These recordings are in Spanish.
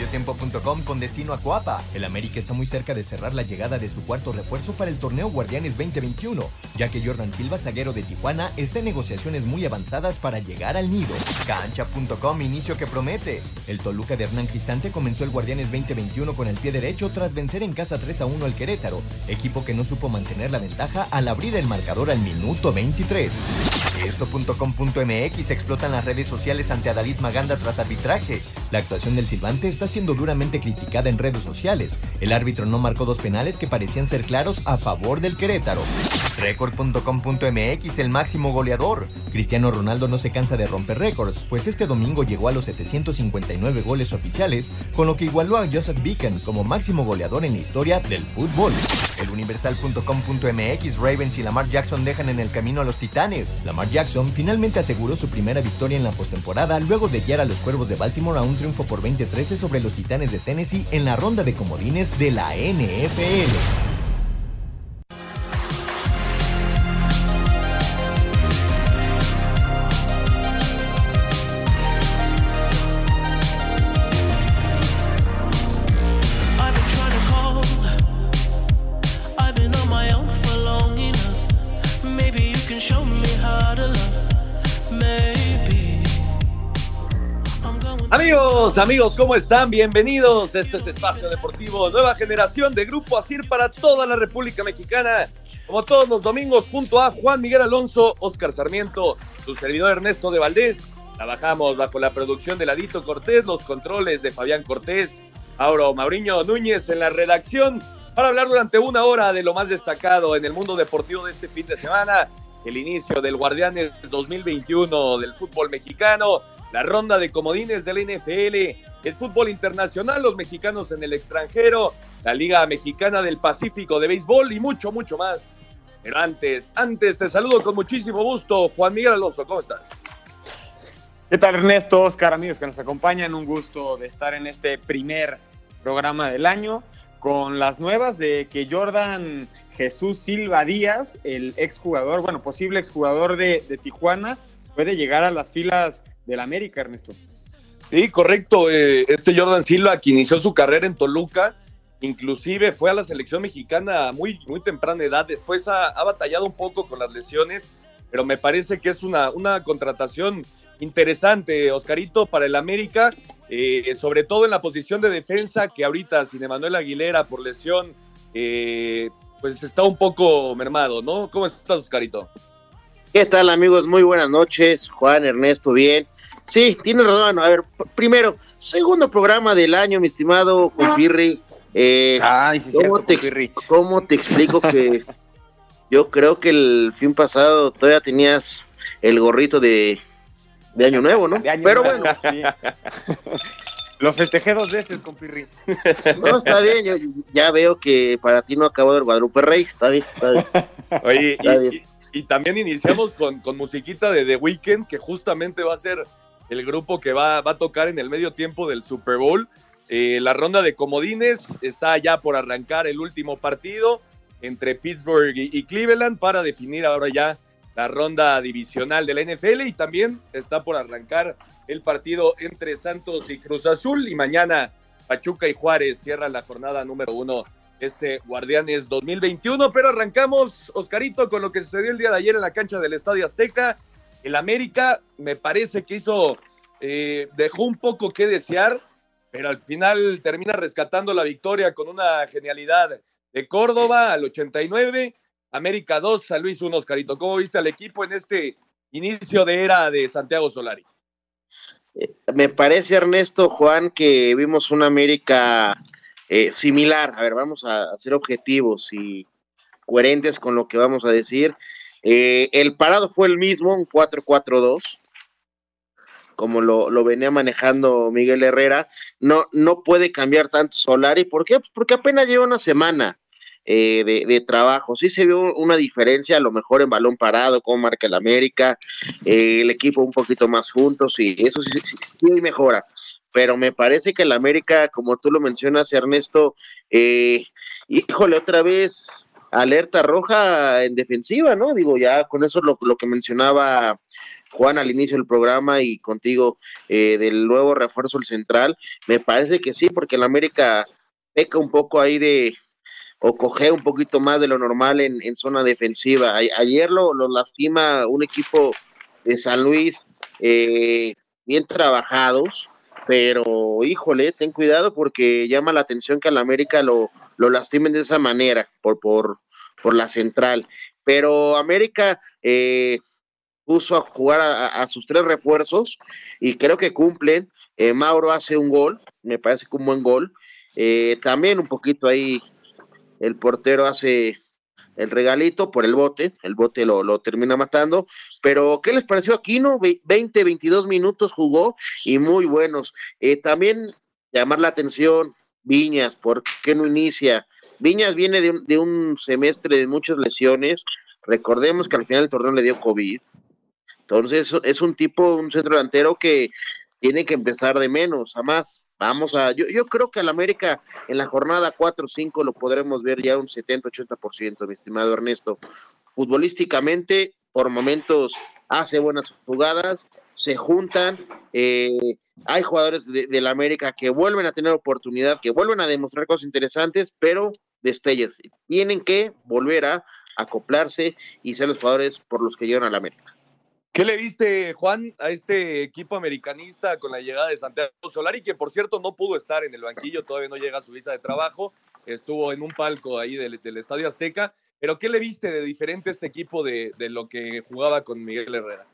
Mediotiempo.com con destino a Coapa. El América está muy cerca de cerrar la llegada de su cuarto refuerzo para el torneo Guardianes 2021, ya que Jordan Silva, zaguero de Tijuana, está en negociaciones muy avanzadas para llegar al nido. Cancha.com, inicio que promete. El Toluca de Hernán Cristante comenzó el Guardianes 2021 con el pie derecho tras vencer en casa 3 a 1 al Querétaro, equipo que no supo mantener la ventaja al abrir el marcador al minuto 23. Esto.com.mx explotan las redes sociales ante Adalid Maganda tras arbitraje. La actuación del silbante está siendo duramente criticada en redes sociales. El árbitro no marcó dos penales que parecían ser claros a favor del Querétaro. Record.com.mx el máximo goleador. Cristiano Ronaldo no se cansa de romper récords, pues este domingo llegó a los 759 goles oficiales, con lo que igualó a Joseph Beacon como máximo goleador en la historia del fútbol. El Universal.com.mx Ravens y Lamar Jackson dejan en el camino a los Titanes. Lamar Jackson finalmente aseguró su primera victoria en la postemporada luego de guiar a los Cuervos de Baltimore a un triunfo por 20-13 sobre los Titanes de Tennessee en la ronda de comodines de la NFL. Amigos, ¿cómo están? Bienvenidos. Esto es Espacio Deportivo, nueva generación de Grupo Asir para toda la República Mexicana. Como todos los domingos, junto a Juan Miguel Alonso, Oscar Sarmiento, su servidor Ernesto de Valdés. Trabajamos bajo la producción de Ladito Cortés, los controles de Fabián Cortés, Auro Mauriño Núñez en la redacción, para hablar durante una hora de lo más destacado en el mundo deportivo de este fin de semana. El inicio del Guardianes 2021 del fútbol mexicano, la ronda de comodines del NFL, el fútbol internacional, los mexicanos en el extranjero, la Liga Mexicana del Pacífico de Béisbol y mucho, mucho más. Pero antes, antes te saludo con muchísimo gusto, Juan Miguel Alonso, ¿cómo estás? ¿Qué tal Ernesto, Oscar, amigos que nos acompañan? Un gusto de estar en este primer programa del año con las nuevas de que Jordan Jesús Silva Díaz, el exjugador, bueno, posible exjugador de, de Tijuana, puede llegar a las filas del América, Ernesto. Sí, correcto. eh, este Jordan Silva, que inició su carrera en Toluca, inclusive fue a la selección mexicana a muy, muy temprana edad. Después ha, ha batallado un poco con las lesiones, pero me parece que es una, una contratación interesante, Oscarito, para el América, eh, sobre todo en la posición de defensa, que ahorita sin Emanuel Aguilera por lesión, eh, pues está un poco mermado, ¿no? ¿Cómo estás, Oscarito? ¿Qué tal amigos? Muy buenas noches. Juan, Ernesto, bien. Sí, tienes razón. A ver, primero, segundo programa del año, mi estimado compirri. Eh, Ay, sí, ¿cómo, cierto, te, Compirri. ex- ¿Cómo te explico que yo creo que el fin pasado todavía tenías el gorrito de, de Año Nuevo, ¿no? Año Pero nuevo, bueno, sí. Lo festejé dos veces, compirri. no, está bien. Yo ya veo que para ti no ha acabado el Guadalupe Rey. Está bien, está bien. Oye, Está y, bien. y- y también iniciamos con, con musiquita de The Weeknd, que justamente va a ser el grupo que va, va a tocar en el medio tiempo del Super Bowl. Eh, la ronda de comodines está ya por arrancar el último partido entre Pittsburgh y, y Cleveland para definir ahora ya la ronda divisional de la NFL y también está por arrancar el partido entre Santos y Cruz Azul y mañana Pachuca y Juárez cierran la jornada número uno este Guardianes 2021. Pero arrancamos, Oscarito, con lo que sucedió el día de ayer en la cancha del Estadio Azteca. El América me parece que hizo, eh, dejó un poco que desear, pero al final termina rescatando la victoria con una genialidad de Córdoba al 89 América 2, San Luis 1, Oscarito. ¿Cómo viste al equipo en este inicio de era de Santiago Solari? Me parece, Ernesto, Juan, que vimos una América eh, similar. A ver, vamos a, ser objetivos y coherentes con lo que vamos a decir. Eh, el parado fue el mismo, un 4-4-2, como lo, lo, venía manejando Miguel Herrera. No, no puede cambiar tanto Solari. ¿Por qué? Pues porque apenas lleva una semana. Eh, de, trabajo. Sí se vio una diferencia, a lo mejor en balón parado, como marca el América, eh, el equipo un poquito más juntos, y eso sí, sí, sí, mejora. Pero me parece que el América, como tú lo mencionas, Ernesto, eh, híjole, otra vez alerta roja en defensiva, ¿no? Digo, ya con eso lo, lo que mencionaba Juan al inicio del programa y contigo del nuevo refuerzo el central, me parece que sí, porque el América peca un poco ahí de, o coge un poquito más de lo normal en, zona defensiva. ayer lo, lastima un equipo de San Luis eh, bien trabajados, pero híjole, ten cuidado porque llama la atención que al América lo, lo lastimen de esa manera, por, por, por la central. Pero América eh, puso a jugar a, sus tres refuerzos y creo que cumplen. Eh, Mauro hace un gol, me parece que un buen gol. también un poquito ahí el portero hace el regalito por el bote, el bote lo, termina matando, pero ¿qué les pareció Aquino? 20, 22 minutos jugó y muy buenos. Eh, también llamar la atención, Viñas, ¿por qué no inicia? Viñas viene de un, de un semestre de muchas lesiones, recordemos que al final del torneo le dio COVID, entonces es un tipo, un centro delantero que tiene que empezar de menos a más. Vamos a, yo, yo creo que al América en la jornada 4 o 5 lo podremos ver ya un 70-80%, mi estimado Ernesto. Futbolísticamente, por momentos hace buenas jugadas, se juntan, eh, hay jugadores de, la América que vuelven a tener oportunidad, que vuelven a demostrar cosas interesantes, pero destellos. Tienen que volver a acoplarse y ser los jugadores por los que llegan a la América. ¿Qué le viste, Juan, a este equipo americanista con la llegada de Santiago Solari, que por cierto no pudo estar en el banquillo, todavía no llega a su visa de trabajo, estuvo en un palco ahí del, Estadio Azteca, pero ¿qué le viste de diferente este equipo de, lo que jugaba con Miguel Herrera?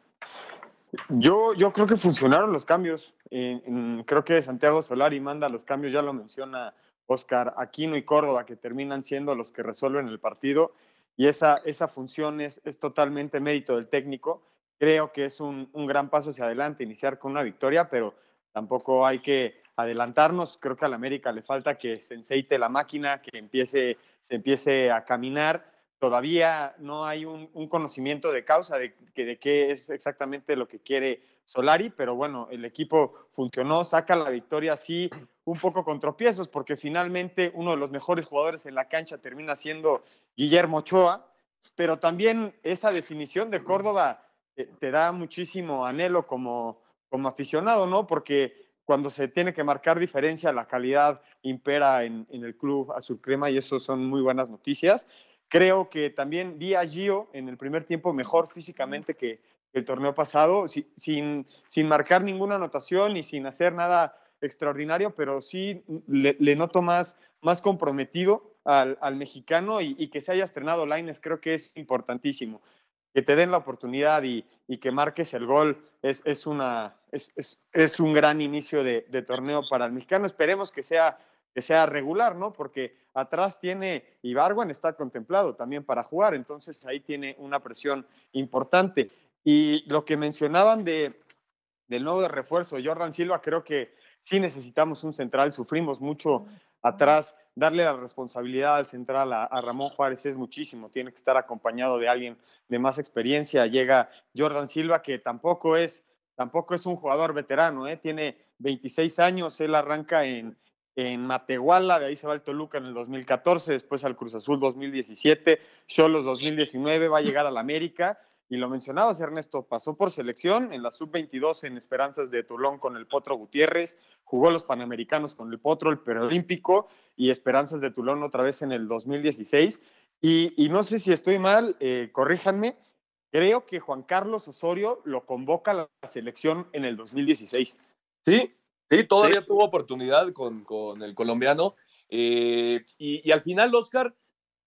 Yo, yo creo que funcionaron los cambios. creo que Santiago Solari manda los cambios, ya lo menciona Oscar Aquino y Córdoba, que terminan siendo los que resuelven el partido. Y esa, esa función es, es totalmente mérito del técnico creo que es un, gran paso hacia adelante iniciar con una victoria, pero tampoco hay que adelantarnos. Creo que al América le falta que se enceite la máquina, que empiece, se empiece a caminar. Todavía no hay un, conocimiento de causa de, de qué es exactamente lo que quiere Solari, pero bueno, el equipo funcionó, saca la victoria así, un poco con tropiezos, porque finalmente uno de los mejores jugadores en la cancha termina siendo Guillermo Ochoa, pero también esa definición de Córdoba te, da muchísimo anhelo como, como aficionado, ¿no? Porque cuando se tiene que marcar diferencia, la calidad impera en, el club azul crema y eso son muy buenas noticias. Creo que también vi a Gio en el primer tiempo mejor físicamente que, el torneo pasado, sin, sin marcar ninguna anotación y sin hacer nada extraordinario, pero sí le, noto más, más comprometido al, mexicano y, y, que se haya estrenado Laines, creo que es importantísimo que te den la oportunidad y, que marques el gol es, es una, es, es, un gran inicio de, torneo para el mexicano. Esperemos que sea, que sea regular, ¿no? Porque atrás tiene, Ibargüen está contemplado también para jugar, entonces ahí tiene una presión importante. Y lo que mencionaban de, del nuevo refuerzo, Jordan Silva, creo que sí necesitamos un central, sufrimos mucho atrás darle la responsabilidad al central a, Ramón Juárez es muchísimo, tiene que estar acompañado de alguien de más experiencia. Llega Jordan Silva, que tampoco es, tampoco es un jugador veterano, ¿eh? tiene 26 años, él arranca en, en Matehuala, de ahí se va al Toluca en el 2014, después al Cruz Azul 2017, Cholos 2019, va a llegar al América y lo mencionabas, Ernesto, pasó por selección en la sub-22 en Esperanzas de Tulón con el Potro Gutiérrez, jugó los Panamericanos con el Potro, el Perolímpico y Esperanzas de Tulón otra vez en el 2016. Y, no sé si estoy mal, eh, corríjanme, creo que Juan Carlos Osorio lo convoca a la selección en el 2016. Sí, sí, todavía tuvo oportunidad con, el colombiano. Eh, y, y al final, Oscar,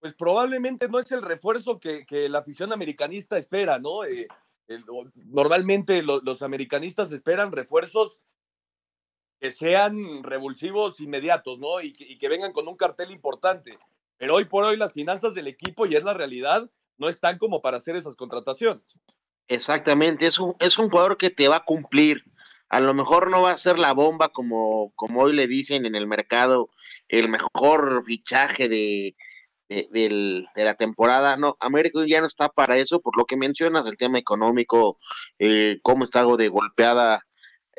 pues probablemente no es el refuerzo que, que la afición americanista espera, ¿no? Eh, el- normalmente lo- los americanistas esperan refuerzos que sean revulsivos inmediatos, ¿no? Y que, y que vengan con un cartel importante. Pero hoy por hoy las finanzas del equipo, y es la realidad, no están como para hacer esas contrataciones. Exactamente, es un, es un jugador que te va a cumplir. A lo mejor no va a ser la bomba como, como hoy le dicen en el mercado, el mejor fichaje de, de, la temporada. No, América ya no está para eso, por lo que mencionas, el tema económico, eh, cómo está algo de golpeada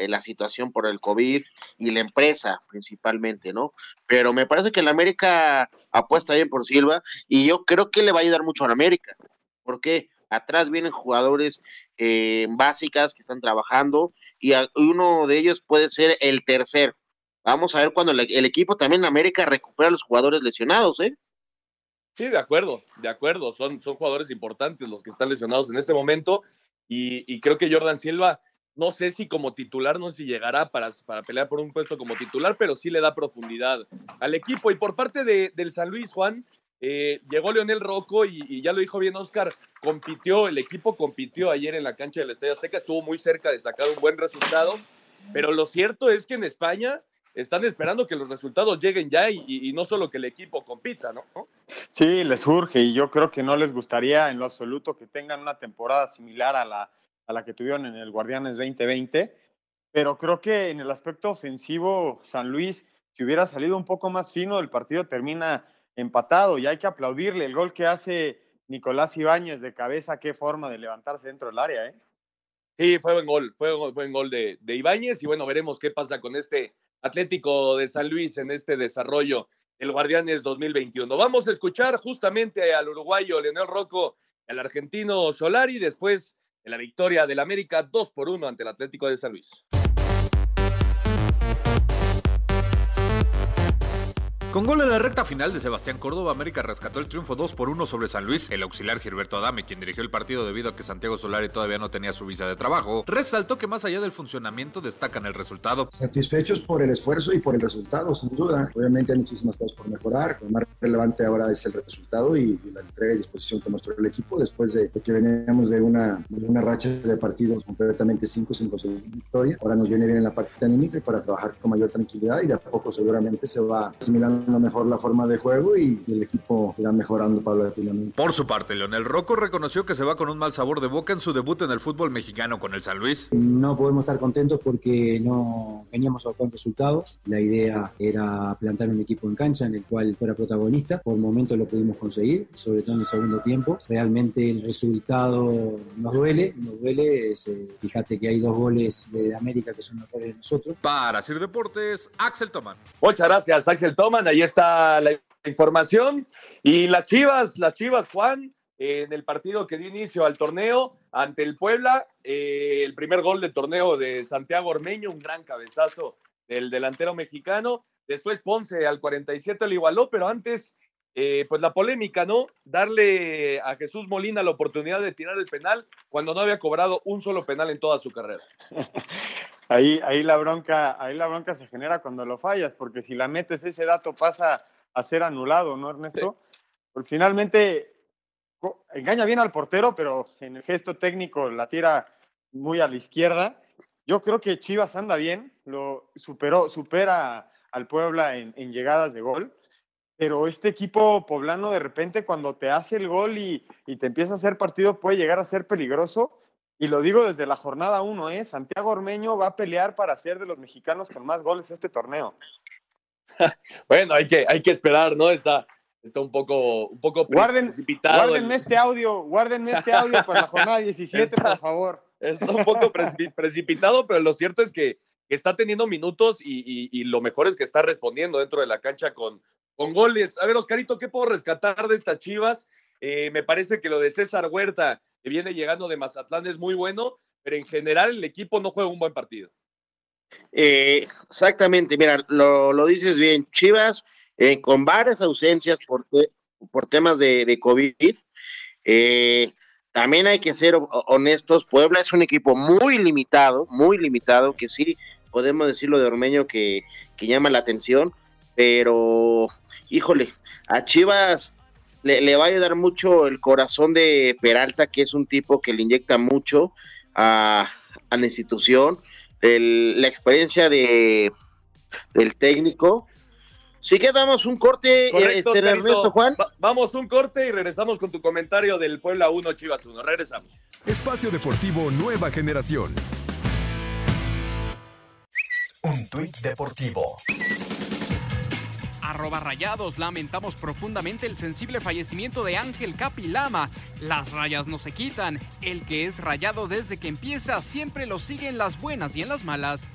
la situación por el COVID y la empresa principalmente, ¿no? Pero me parece que el América apuesta bien por Silva y yo creo que le va a ayudar mucho a la América. ¿Por qué? Atrás vienen jugadores eh, básicas que están trabajando y uno de ellos puede ser el tercer. Vamos a ver cuando el, equipo también en América recupera los jugadores lesionados, ¿eh? Sí, de acuerdo, de acuerdo. Son, son jugadores importantes los que están lesionados en este momento. Y creo que Jordan Silva, no sé si como titular, no sé si llegará para, para pelear por un puesto como titular, pero sí le da profundidad al equipo. Y por parte de, del San Luis, Juan, eh, llegó Leonel Rocco y, ya lo dijo bien Oscar, compitió, el equipo compitió ayer en la cancha del Estadio Azteca, estuvo muy cerca de sacar un buen resultado. Pero lo cierto es que en España están esperando que los resultados lleguen ya y, y- no solo que el equipo compita, ¿no? Sí, les surge y yo creo que no les gustaría en lo absoluto que tengan una temporada similar a la, a la que tuvieron en el Guardianes 2020, pero creo que en el aspecto ofensivo San Luis, si hubiera salido un poco más fino, el partido termina empatado y hay que aplaudirle el gol que hace Nicolás Ibáñez de cabeza, qué forma de levantarse dentro del área, ¿eh? Sí, fue buen gol, fue buen gol de, de Ibáñez y bueno, veremos qué pasa con este Atlético de San Luis en este desarrollo del Guardianes 2021. Vamos a escuchar justamente al uruguayo Leonel Rocco, al argentino Solari, después de la victoria del América 2 por 1 ante el Atlético de San Luis. Con gol en la recta final de Sebastián Córdoba, América rescató el triunfo 2 por 1 sobre San Luis. El auxiliar Gilberto Adame, quien dirigió el partido debido a que Santiago Solari todavía no tenía su visa de trabajo, resaltó que más allá del funcionamiento destacan el resultado. Satisfechos por el esfuerzo y por el resultado, sin duda. Obviamente hay muchísimas cosas por mejorar. Lo más relevante ahora es el resultado y, la entrega y disposición que mostró el equipo después de, que veníamos de una, racha de partidos completamente 5 sin conseguir victoria. Ahora nos viene bien en la parte anímica para trabajar con mayor tranquilidad y de a poco seguramente se va asimilando mejor la forma de juego y, el equipo irá mejorando paulatinamente. Por su parte, Leonel Rocco reconoció que se va con un mal sabor de boca en su debut en el fútbol mexicano con el San Luis. No podemos estar contentos porque no veníamos a con resultados. La idea era plantar un equipo en cancha en el cual fuera protagonista. Por momentos lo pudimos conseguir, sobre todo en el segundo tiempo. Realmente el resultado nos duele, nos duele. Es, eh, fíjate que hay dos goles de América que son mejores de nosotros. Para Sir Deportes, Axel Tomán. Muchas gracias, Axel Toman. Ahí está la información. Y las Chivas, las Chivas, Juan, en el partido que dio inicio al torneo ante el Puebla, eh, el primer gol del torneo de Santiago Ormeño, un gran cabezazo del delantero mexicano. Después Ponce al 47 lo igualó, pero antes, eh, pues la polémica, ¿no? Darle a Jesús Molina la oportunidad de tirar el penal cuando no había cobrado un solo penal en toda su carrera. Ahí, ahí, la bronca, ahí la bronca se genera cuando lo fallas, porque si la metes ese dato pasa a ser anulado, ¿no, Ernesto? Porque finalmente engaña bien al portero, pero en el gesto técnico la tira muy a la izquierda. Yo creo que Chivas anda bien, lo superó, supera al Puebla en, en llegadas de gol, pero este equipo poblano de repente cuando te hace el gol y, y te empieza a hacer partido puede llegar a ser peligroso. Y lo digo desde la jornada 1, ¿eh? Santiago Ormeño va a pelear para ser de los mexicanos con más goles este torneo. Bueno, hay que, hay que esperar, ¿no? Está, está un poco, un poco Guarden, precipitado. el- guárdenme este audio, guárdenme este audio para la jornada 17, por favor. Está un poco precipi- precipitado, pero lo cierto es que está teniendo minutos y, lo mejor es que está respondiendo dentro de la cancha con, con goles. A ver, Oscarito, ¿qué puedo rescatar de estas chivas? Eh, me parece que lo de César Huerta, que viene llegando de Mazatlán, es muy bueno, pero en general el equipo no juega un buen partido. Eh, exactamente, mira, lo, lo dices bien. Chivas, eh, con varias ausencias por, por temas de, COVID, eh, también hay que ser ho- honestos. Puebla es un equipo muy limitado, muy limitado, que sí podemos decirlo de Ormeño que, que llama la atención, pero híjole, a Chivas le, le va a ayudar mucho el corazón de Peralta, que es un tipo que le inyecta mucho a, a la institución, el- la experiencia de del técnico. Sí que damos un corte, Correcto, este. Ernesto Juan. Va- vamos un corte y regresamos con tu comentario del Puebla 1, Chivas 1. Regresamos. Espacio Deportivo Nueva Generación. Un tuit deportivo. Arroba rayados, lamentamos profundamente el sensible fallecimiento de Ángel Capilama. Las rayas no se quitan. El que es rayado desde que empieza siempre lo sigue en las buenas y en las malas.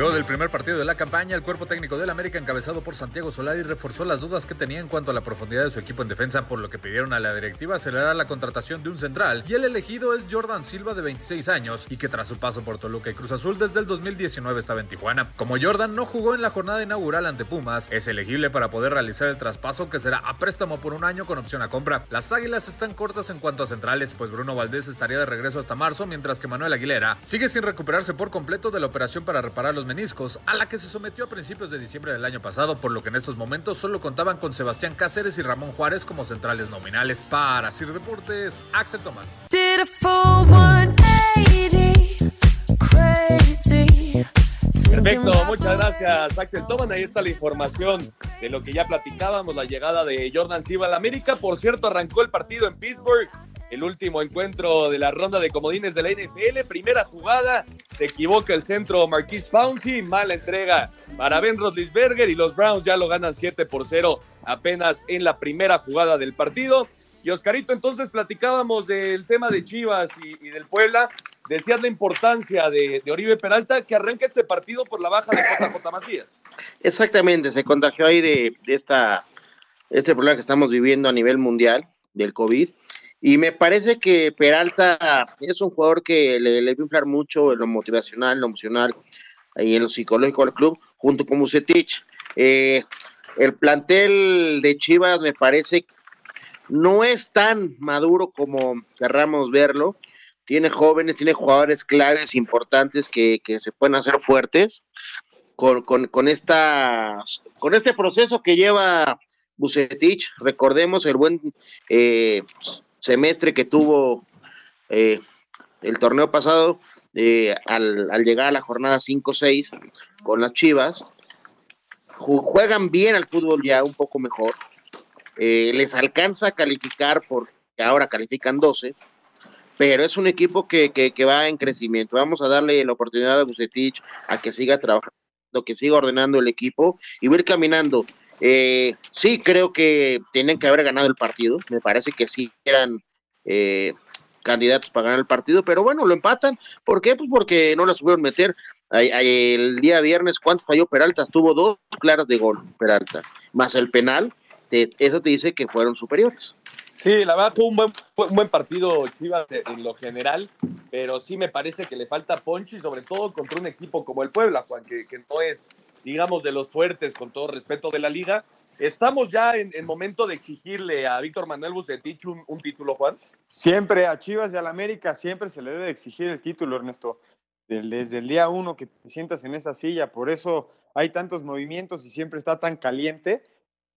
Luego del primer partido de la campaña, el cuerpo técnico del América, encabezado por Santiago Solari, reforzó las dudas que tenía en cuanto a la profundidad de su equipo en defensa, por lo que pidieron a la directiva acelerar la contratación de un central. Y el elegido es Jordan Silva, de 26 años, y que tras su paso por Toluca y Cruz Azul desde el 2019 estaba en Tijuana. Como Jordan no jugó en la jornada inaugural ante Pumas, es elegible para poder realizar el traspaso que será a préstamo por un año con opción a compra. Las águilas están cortas en cuanto a centrales, pues Bruno Valdés estaría de regreso hasta marzo, mientras que Manuel Aguilera sigue sin recuperarse por completo de la operación para reparar los meniscos, a la que se sometió a principios de diciembre del año pasado, por lo que en estos momentos solo contaban con Sebastián Cáceres y Ramón Juárez como centrales nominales. Para Sir Deportes, Axel Tomán. Did a full 180, crazy. Perfecto, muchas gracias Axel Toman. Ahí está la información de lo que ya platicábamos, la llegada de Jordan Silva al América. Por cierto, arrancó el partido en Pittsburgh, el último encuentro de la ronda de comodines de la NFL. Primera jugada, se equivoca el centro Marquis Pouncey, mala entrega para Ben Roethlisberger y los Browns ya lo ganan 7 por 0 apenas en la primera jugada del partido. Y Oscarito, entonces platicábamos del tema de Chivas y, del Puebla. Decías la importancia de, de Oribe Peralta que arranca este partido por la baja de JJ Macías. Exactamente, se contagió ahí de, de esta, este problema que estamos viviendo a nivel mundial del COVID. Y me parece que Peralta es un jugador que le, le inflar mucho en lo motivacional, en lo emocional y en lo psicológico al club, junto con Musetich. Eh, el plantel de Chivas me parece no es tan maduro como querramos verlo. Tiene jóvenes, tiene jugadores claves importantes que, que se pueden hacer fuertes con, con, con, esta, con este proceso que lleva Bucetich. Recordemos el buen eh, semestre que tuvo eh, el torneo pasado eh, al, llegar a la jornada 5-6 con las Chivas. Juegan bien al fútbol ya, un poco mejor. Eh, les alcanza a calificar porque ahora califican 12 pero es un equipo que, que, que, va en crecimiento. Vamos a darle la oportunidad a Bucetich a que siga trabajando, que siga ordenando el equipo y va a ir caminando. Eh, sí, creo que tienen que haber ganado el partido. Me parece que sí eran eh, candidatos para ganar el partido, pero bueno, lo empatan. ¿Por qué? Pues porque no la supieron meter. El día viernes, ¿cuántos falló Peralta? Tuvo dos claras de gol, Peralta, más el penal. Eso te dice que fueron superiores. Sí, la verdad fue un buen, un buen partido Chivas en lo general, pero sí me parece que le falta poncho y sobre todo contra un equipo como el Puebla, Juan, que, que no es, digamos, de los fuertes con todo respeto de la liga. ¿Estamos ya en, en momento de exigirle a Víctor Manuel Bucetich un, un, título, Juan? Siempre a Chivas y al América siempre se le debe exigir el título, Ernesto. Desde el día uno que te sientas en esa silla, por eso hay tantos movimientos y siempre está tan caliente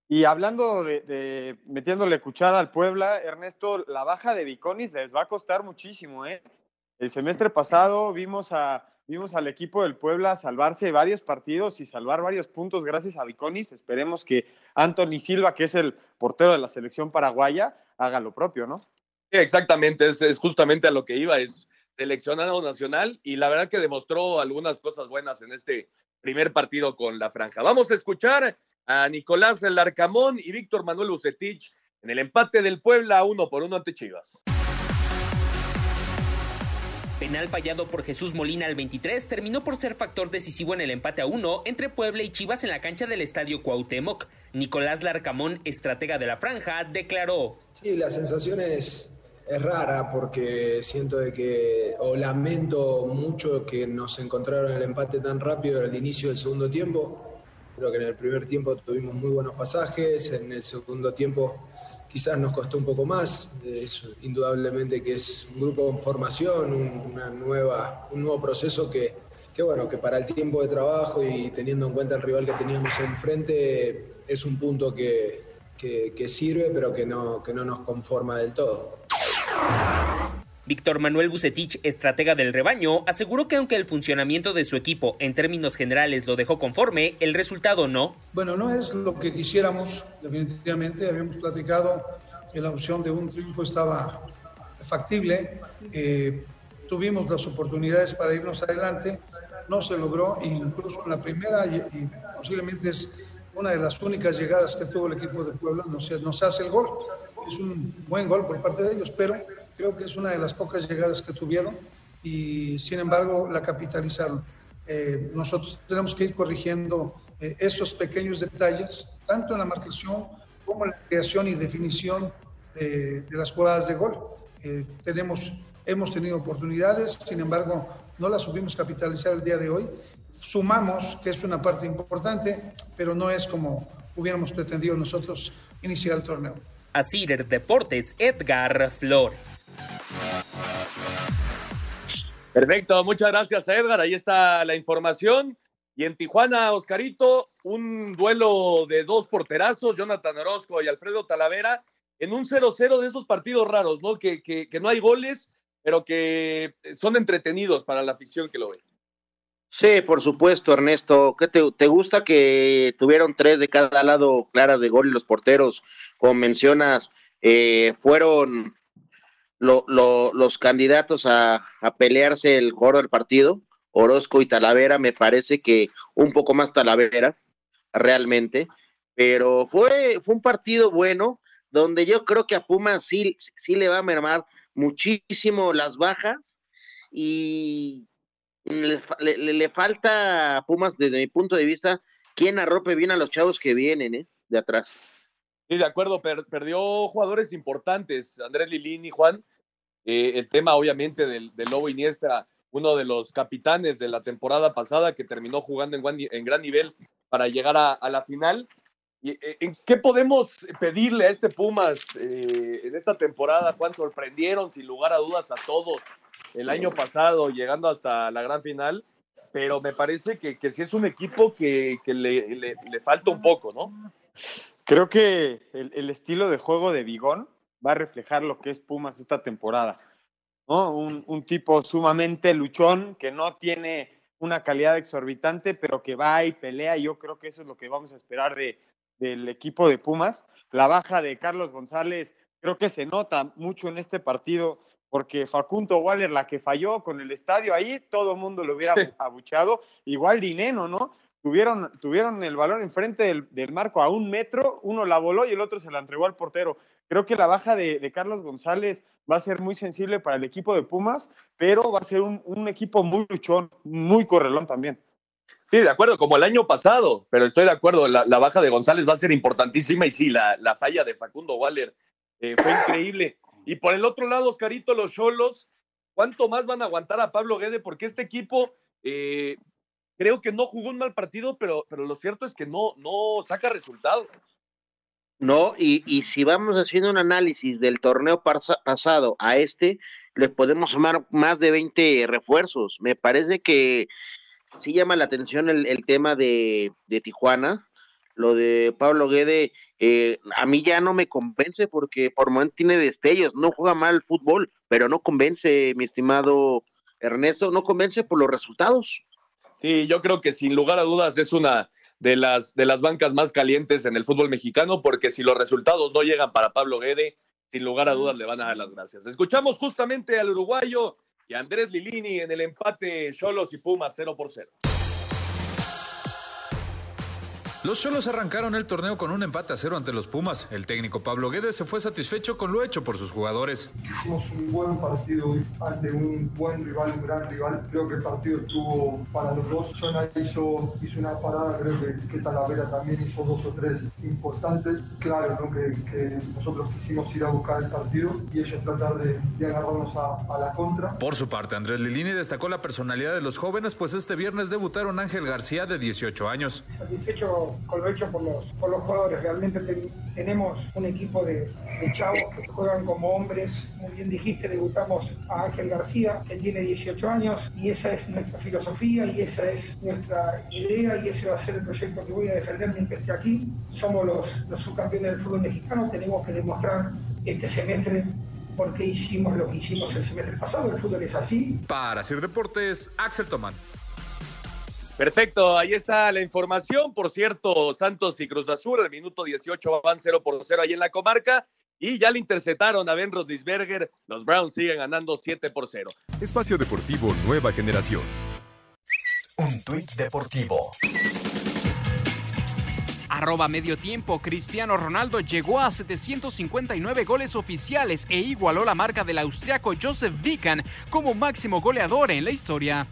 y hablando de, metiéndole cuchara al Puebla, Ernesto, la baja de Viconis les va a costar muchísimo, ¿eh? El semestre pasado vimos a vimos al equipo del Puebla salvarse varios partidos y salvar varios puntos gracias a Viconis. Esperemos que Anthony Silva, que es el portero de la selección paraguaya, haga lo propio, ¿no? Exactamente, es, es justamente a lo que iba, es seleccionado nacional y la verdad que demostró algunas cosas buenas en este primer partido con la franja. Vamos a escuchar a Nicolás Larcamón y Víctor Manuel Bucetich en el empate del Puebla uno por uno ante Chivas. Penal fallado por Jesús Molina al 23 terminó por ser factor decisivo en el empate a uno entre Puebla y Chivas en la cancha del Estadio Cuauhtémoc. Nicolás Larcamón, estratega de la franja, declaró. Sí, la sensación es, es rara porque siento de que, o lamento mucho que nos encontraron el empate tan rápido al inicio del segundo tiempo. Creo que en el primer tiempo tuvimos muy buenos pasajes, en el segundo tiempo quizás nos costó un poco más. Es indudablemente que es un grupo en formación, un, una nueva, un nuevo proceso que, que bueno, que para el tiempo de trabajo y teniendo en cuenta el rival que teníamos enfrente, es un punto que, que, que sirve, pero que no, que no nos conforma del todo. Víctor Manuel Bucetich, estratega del rebaño, aseguró que aunque el funcionamiento de su equipo en términos generales lo dejó conforme, el resultado no. Bueno, no es lo que quisiéramos, definitivamente. Habíamos platicado que la opción de un triunfo estaba factible. Eh, tuvimos las oportunidades para irnos adelante, no se logró, incluso en la primera, y, posiblemente es una de las únicas llegadas que tuvo el equipo de Puebla, nos, nos hace el gol. Es un buen gol por parte de ellos, pero creo que es una de las pocas llegadas que tuvieron y sin embargo la capitalizaron. Eh, nosotros tenemos que ir corrigiendo eh, esos pequeños detalles, tanto en la marcación como en la creación y definición de, de las jugadas de gol. Eh, tenemos, hemos tenido oportunidades, sin embargo no las supimos capitalizar el día de hoy. Sumamos, que es una parte importante, pero no es como hubiéramos pretendido nosotros iniciar el torneo. Asirer Deportes, Edgar Flores. Perfecto, muchas gracias a Edgar. Ahí está la información. Y en Tijuana, Oscarito, un duelo de dos porterazos, Jonathan Orozco y Alfredo Talavera, en un 0-0 de esos partidos raros, ¿no? Que, que, que, no hay goles, pero que son entretenidos para la afición que lo ve. Sí, por supuesto, Ernesto. ¿Qué te, gusta que tuvieron tres de cada lado claras de gol y los porteros, como mencionas, eh, fueron lo, lo, los candidatos a, a, pelearse el jugador del partido, Orozco y Talavera, me parece que un poco más Talavera, realmente, pero fue, fue un partido bueno, donde yo creo que a Pumas sí, sí le va a mermar muchísimo las bajas y le, le, le, falta a Pumas, desde mi punto de vista, quien arrope bien a los chavos que vienen ¿eh? de atrás. Sí, de acuerdo, per perdió jugadores importantes, Andrés Lilín y Juan. Eh, el tema, obviamente, del, del, Lobo Iniestra, uno de los capitanes de la temporada pasada que terminó jugando en, en gran nivel para llegar a, la final. ¿Y, eh, ¿En qué podemos pedirle a este Pumas en esta temporada, Juan? Sorprendieron, sin lugar a dudas, a todos el año pasado, llegando hasta la gran final, pero me parece que, que sí es un equipo que, le, le, falta un poco, ¿no? Creo que el, el, estilo de juego de Bigón va a reflejar lo que es Pumas esta temporada. ¿no? Un, un tipo sumamente luchón, que no tiene una calidad exorbitante, pero que va y pelea, y yo creo que eso es lo que vamos a esperar de, del equipo de Pumas. La baja de Carlos González creo que se nota mucho en este partido porque Facundo Waller, la que falló con el estadio ahí, todo el mundo lo hubiera abuchado. Igual Dineno, ¿no? Tuvieron, tuvieron el balón enfrente del, del, marco a un metro, uno la voló y el otro se la entregó al portero. Creo que la baja de, de Carlos González va a ser muy sensible para el equipo de Pumas, pero va a ser un, un equipo muy luchón, muy correlón también. Sí, de acuerdo, como el año pasado, pero estoy de acuerdo, la, la baja de González va a ser importantísima y sí, la, la falla de Facundo Waller eh, fue increíble. Y por el otro lado, Oscarito, los Cholos, ¿cuánto más van a aguantar a Pablo Guede? Porque este equipo eh, creo que no jugó un mal partido, pero, pero lo cierto es que no, no saca resultados. No, y, y si vamos haciendo un análisis del torneo pasado a este, le podemos sumar más de 20 refuerzos. Me parece que sí llama la atención el, el tema de, de Tijuana, lo de Pablo Guede, eh, a mí ya no me convence porque por momento tiene destellos, no juega mal fútbol, pero no convence, mi estimado Ernesto, no convence por los resultados. Sí, yo creo que sin lugar a dudas es una de las, de las bancas más calientes en el fútbol mexicano, porque si los resultados no llegan para Pablo Guede, sin lugar a dudas le van a dar las gracias. Escuchamos justamente al uruguayo y a Andrés Lilini en el empate Cholos y Pumas 0 por 0. Los Cholos arrancaron el torneo con un empate a cero ante los Pumas. El técnico Pablo Guedes se fue satisfecho con lo hecho por sus jugadores. Hicimos un buen partido ante un buen rival, un gran rival. Creo que el partido estuvo para los dos. Zona hizo, hizo una parada, creo que, que, Talavera también hizo dos o tres importantes. Claro ¿no? que, que, nosotros quisimos ir a buscar el partido y ellos tratar de, de agarrarnos a, a, la contra. Por su parte, Andrés Lilini destacó la personalidad de los jóvenes, pues este viernes debutaron Ángel García de 18 años. Satisfecho con lo hecho por los, por los jugadores. Realmente ten- tenemos un equipo de, de chavos que juegan como hombres. Muy bien dijiste, debutamos a Ángel García, que tiene 18 años, y esa es nuestra filosofía y esa es nuestra idea y ese va a ser el proyecto que voy a defender mientras esté aquí. Somos los, los subcampeones del fútbol mexicano, tenemos que demostrar este semestre por qué hicimos lo que hicimos el semestre pasado. El fútbol es así, Para Sir Deportes, Axel Tomán. Perfecto, ahí está la información. Por cierto, Santos y Cruz Azul al minuto 18 van 0 por 0 ahí en la comarca. Y ya le interceptaron a Ben Roethlisberger. Los Browns siguen ganando 7 por 0. Espacio Deportivo Nueva Generación. Un tuit deportivo. Arroba medio tiempo, Cristiano Ronaldo llegó a 759 goles oficiales e igualó la marca del austriaco Joseph Vican como máximo goleador en la historia.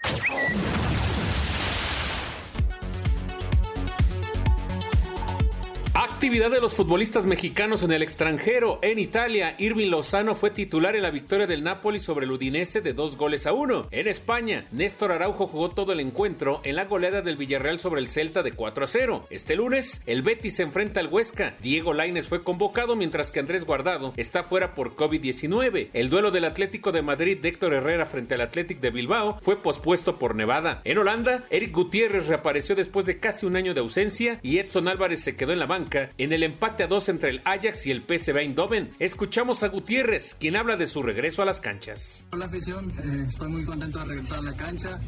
Actividad de los futbolistas mexicanos en el extranjero. En Italia, Irving Lozano fue titular en la victoria del Napoli sobre el Udinese de dos goles a uno. En España, Néstor Araujo jugó todo el encuentro en la goleada del Villarreal sobre el Celta de 4 a 0. Este lunes, el Betis se enfrenta al Huesca. Diego Laines fue convocado mientras que Andrés Guardado está fuera por COVID-19. El duelo del Atlético de Madrid de Héctor Herrera frente al Athletic de Bilbao fue pospuesto por Nevada. En Holanda, Eric Gutiérrez reapareció después de casi un año de ausencia y Edson Álvarez se quedó en la banca en el empate a dos entre el Ajax y el PSV Eindhoven. Escuchamos a Gutiérrez, quien habla de su regreso a las canchas. Hola afición, eh, estoy muy contento de regresar a la cancha.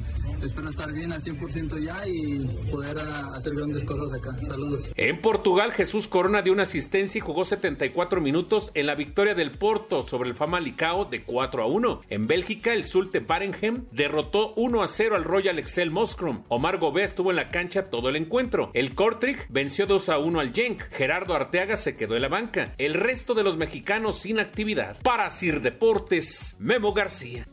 Espero estar bien al 100% ya y poder ah, hacer grandes cosas acá. Saludos. En Portugal, Jesús Corona dio una asistencia y jugó 74 minutos en la victoria del Porto sobre el Famalicao de 4 a 1. En Bélgica, el Zulte Barenhem derrotó 1 a 0 al Royal Excel Moskrom. Omar Gobea estuvo en la cancha todo el encuentro. El Kortrijk venció 2 a 1 al Genk. Gerardo Arteaga se quedó en la banca. El resto de los mexicanos sin actividad. Para Sir Deportes, Memo García.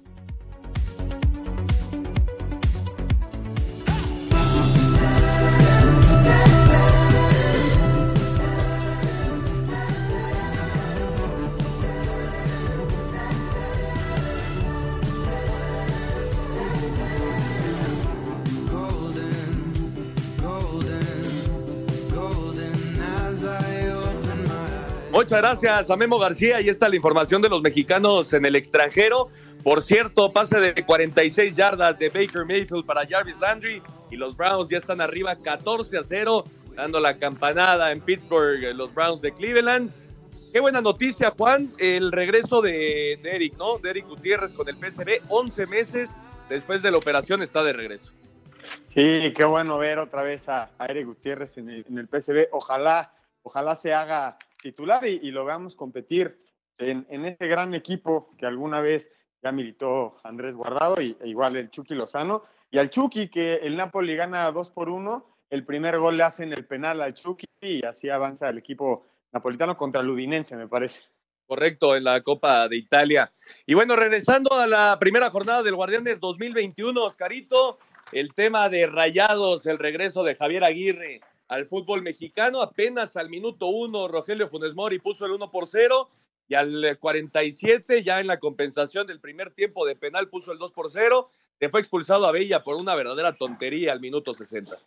Muchas gracias a Memo García. Ahí está la información de los mexicanos en el extranjero. Por cierto, pase de 46 yardas de Baker Mayfield para Jarvis Landry y los Browns ya están arriba 14 a 0, dando la campanada en Pittsburgh, eh, los Browns de Cleveland. Qué buena noticia, Juan, el regreso de, de Eric, ¿no? De Eric Gutiérrez con el PSV, 11 meses después de la operación está de regreso. Sí, qué bueno ver otra vez a, a Eric Gutiérrez en el, en el PSV. Ojalá, ojalá se haga titular y, y lo veamos competir en, en este gran equipo que alguna vez ya militó Andrés Guardado y e igual el Chucky Lozano. Y al Chucky, que el Napoli gana 2 por 1, el primer gol le hacen el penal al Chucky y así avanza el equipo napolitano contra el Udinense, me parece. Correcto, en la Copa de Italia. Y bueno, regresando a la primera jornada del Guardianes 2021, Oscarito, el tema de Rayados, el regreso de Javier Aguirre al fútbol mexicano, apenas al minuto uno, Rogelio Funes Mori puso el 1 por 0 y al 47, ya en la compensación del primer tiempo de penal, puso el 2 por 0. Se fue expulsado a Bella por una verdadera tontería al minuto 60.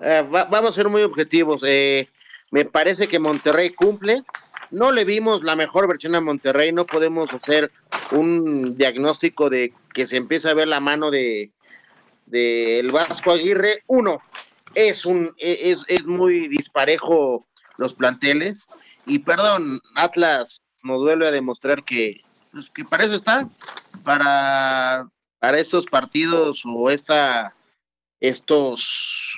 Eh, va- vamos a ser muy objetivos. eh, me parece que Monterrey cumple. No le vimos la mejor versión a Monterrey. No podemos hacer un diagnóstico de que se empieza a ver la mano de del Vasco Aguirre. Uno, es un e- es, es muy disparejo los planteles. Y perdón, Atlas nos vuelve a demostrar que, pues, que para eso está, para, para estos partidos o esta estos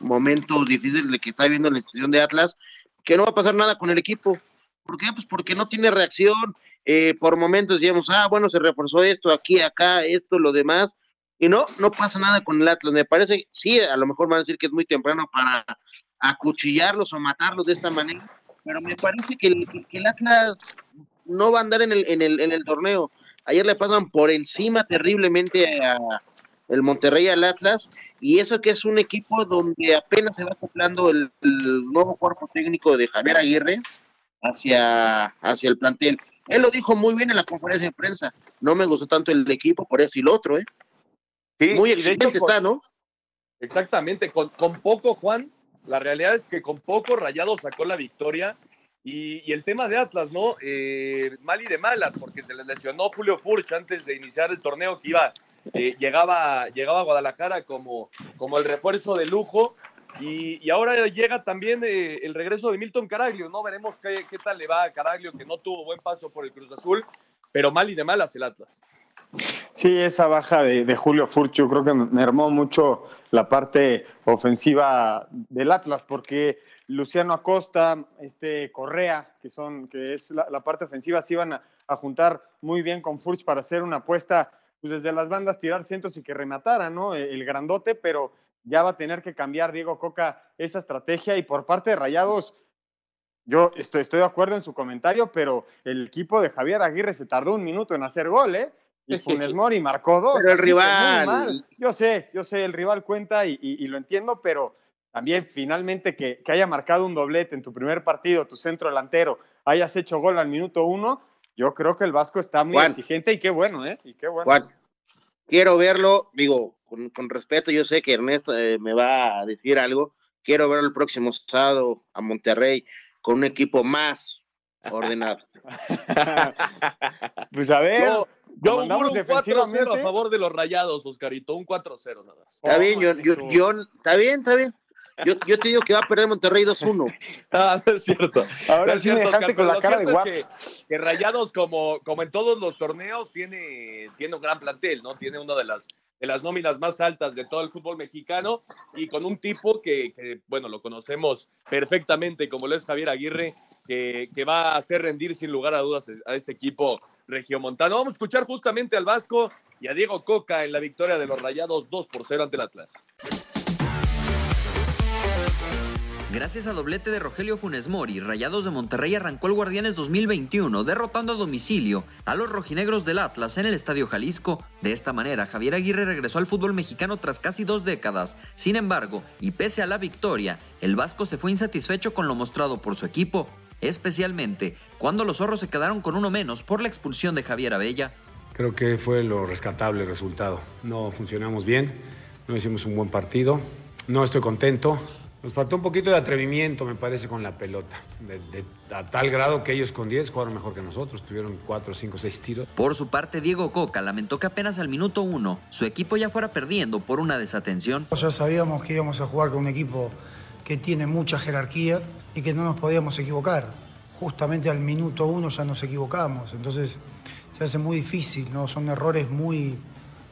momentos difíciles que está viviendo la institución de Atlas, que no va a pasar nada con el equipo. ¿Por qué? Pues porque no tiene reacción. Eh, por momentos decíamos, ah, bueno, se reforzó esto, aquí, acá, esto, lo demás. Y no, no pasa nada con el Atlas. Me parece, sí, a lo mejor van a decir que es muy temprano para acuchillarlos o matarlos de esta manera, pero me parece que el, el Atlas no va a andar en el, en, el, en el torneo. Ayer le pasan por encima terriblemente a el Monterrey al Atlas, y eso que es un equipo donde apenas se va acoplando el, el nuevo cuerpo técnico de Javier Aguirre hacia, hacia el plantel. Él lo dijo muy bien en la conferencia de prensa. No me gustó tanto el equipo por eso y lo otro, ¿eh? Sí, muy hecho, exigente está, ¿no? Exactamente, con, con poco, Juan, La realidad es que con poco Rayado sacó la victoria. Y, y el tema de Atlas, ¿no? Eh, mal y de malas, porque se les lesionó Julio Furch antes de iniciar el torneo que iba, eh, llegaba, llegaba a Guadalajara como, como el refuerzo de lujo. Y, y ahora llega también eh, el regreso de Milton Caraglio, ¿no? Veremos qué, qué tal le va a Caraglio, que no tuvo buen paso por el Cruz Azul, pero mal y de malas el Atlas. Sí, esa baja de, de Julio Furch yo creo que mermó mucho la parte ofensiva del Atlas, porque Luciano Acosta, este Correa, que son, que es la, parte ofensiva, se iban a, a, juntar muy bien con Furch para hacer una apuesta, pues desde las bandas tirar cientos y que rematara, ¿no? El, el grandote, pero ya va a tener que cambiar Diego Coca esa estrategia y por parte de Rayados, yo estoy, estoy de acuerdo en su comentario, pero el equipo de Javier Aguirre se tardó un minuto en hacer gol, ¿eh? Y Funes Mori marcó dos. Pero el rival. Yo sé, yo sé, el rival cuenta y, y- y lo entiendo, pero también finalmente que, que haya marcado un doblete en tu primer partido, tu centro delantero, hayas hecho gol al minuto uno, yo creo que el Vasco está muy Juan. exigente y qué bueno, ¿eh? Y qué bueno. Juan, quiero verlo, digo, con, con respeto, yo sé que Ernesto eh, me va a decir algo. Quiero verlo el próximo sábado a Monterrey con un equipo más ordenado. Pues a ver, Yo, yo un 4-0 a favor de los rayados, Oscarito, un 4-0 nada más. Está bien, yo, yo, yo- está bien, está bien. Yo, yo te digo que va a perder Monterrey 2-1. Ah, no es cierto. Ahora No es sí me cierto, dejaste Oscar, con la cara de es que, que Rayados, como, como en todos los torneos, tiene, tiene un gran plantel, ¿no? Tiene una de las, de las nóminas más altas de todo el fútbol mexicano y con un tipo que, que, bueno, lo conocemos perfectamente, como lo es Javier Aguirre, que, va a hacer rendir sin lugar a dudas a este equipo regiomontano. Vamos a escuchar justamente al Vasco y a Diego Coca en la victoria de los Rayados 2 por 0 ante el Atlas. Gracias a doblete de Rogelio Funes Mori, Rayados de Monterrey arrancó el Guardianes 2021, derrotando a domicilio a los rojinegros del Atlas en el Estadio Jalisco. De esta manera, Javier Aguirre regresó al fútbol mexicano tras casi dos décadas. Sin embargo, y pese a la victoria, el Vasco se fue insatisfecho con lo mostrado por su equipo, especialmente cuando los zorros se quedaron con uno menos por la expulsión de Javier Abella. Creo que fue lo rescatable el resultado. No funcionamos bien, no hicimos un buen partido, no estoy contento. Nos faltó un poquito de atrevimiento, me parece, con la pelota. De, de- a tal grado que ellos con 10 jugaron mejor que nosotros, tuvieron 4, 5, 6 tiros. Por su parte, Diego Coca lamentó que apenas al minuto uno su equipo ya fuera perdiendo por una desatención. Ya sabíamos que íbamos a jugar con un equipo que tiene mucha jerarquía y que no nos podíamos equivocar. Justamente al minuto uno ya nos equivocamos, entonces se hace muy difícil, ¿no? Son errores muy,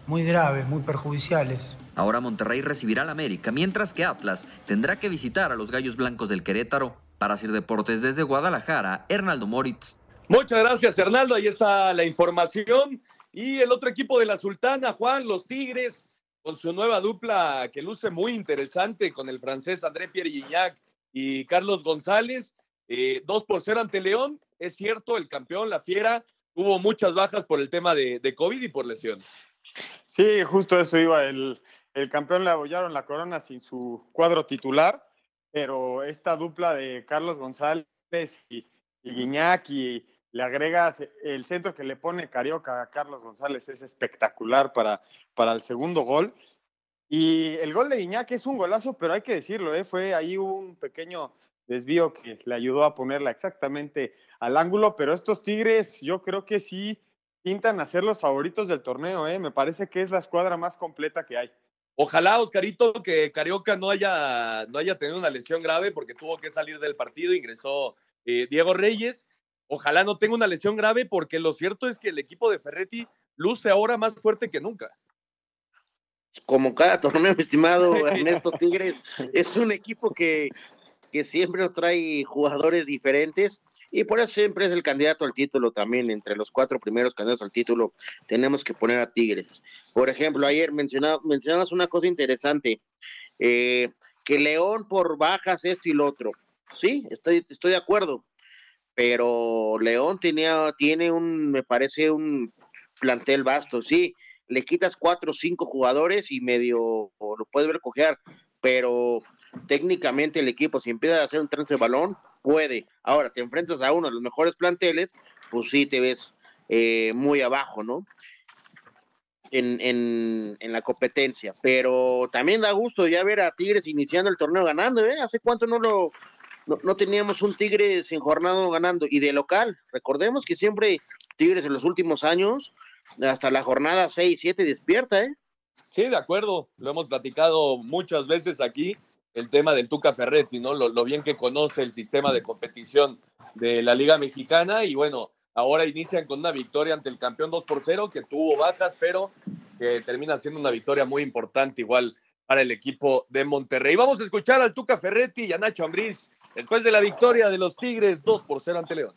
muy graves, muy perjudiciales. Ahora Monterrey recibirá al América, mientras que Atlas tendrá que visitar a los Gallos Blancos del Querétaro. Para Sir Deportes desde Guadalajara, Hernaldo Moritz. Muchas gracias, Hernaldo. Ahí está la información. Y el otro equipo de la Sultana, Juan, los Tigres, con su nueva dupla que luce muy interesante con el francés André Pierre Gignac y Carlos González. Eh, dos por cero ante León. Es cierto, el campeón, la fiera, tuvo muchas bajas por el tema de, de COVID y por lesiones. Sí, justo eso iba. El, el campeón le abollaron la corona sin su cuadro titular, pero esta dupla de Carlos González y, y Guiñac y le agregas el centro que le pone Carioca a Carlos González es espectacular para, para el segundo gol. Y el gol de Guiñac es un golazo, pero hay que decirlo, ¿eh? fue ahí un pequeño desvío que le ayudó a ponerla exactamente al ángulo, pero estos Tigres yo creo que sí pintan a ser los favoritos del torneo, ¿eh? me parece que es la escuadra más completa que hay. Ojalá, Oscarito, que Carioca no haya, no haya tenido una lesión grave porque tuvo que salir del partido, ingresó eh, Diego Reyes. Ojalá no tenga una lesión grave porque lo cierto es que el equipo de Ferretti luce ahora más fuerte que nunca. Como cada torneo, mi estimado Ernesto Tigres, es un equipo que, que siempre nos trae jugadores diferentes y por eso siempre es el candidato al título también. Entre los cuatro primeros candidatos al título tenemos que poner a Tigres. Por ejemplo, ayer mencionaba, mencionabas una cosa interesante, eh, que León por bajas esto y lo otro. Sí, estoy, estoy de acuerdo, pero León tenía, tiene un, me parece, un plantel vasto, sí. Le quitas cuatro o cinco jugadores y medio o lo puedes ver cojear, pero técnicamente el equipo, si empieza a hacer un trance de balón, puede. Ahora te enfrentas a uno de los mejores planteles, pues sí te ves eh, muy abajo, ¿no? en, en, en, la competencia. Pero también da gusto ya ver a Tigres iniciando el torneo ganando, ¿eh? ¿Hace cuánto no lo no, no teníamos un Tigres en jornada ganando? Y de local, recordemos que siempre Tigres en los últimos años, hasta la jornada 6, 7 despierta, ¿eh? Sí, de acuerdo, lo hemos platicado muchas veces aquí, el tema del Tuca Ferretti, ¿no? Lo, bien que conoce el sistema de competición de la Liga Mexicana y bueno, ahora inician con una victoria ante el campeón 2 por 0, que tuvo bajas, pero que termina siendo una victoria muy importante igual para el equipo de Monterrey. Vamos a escuchar al Tuca Ferretti y a Nacho Ambriz después de la victoria de los Tigres 2 por 0 ante León.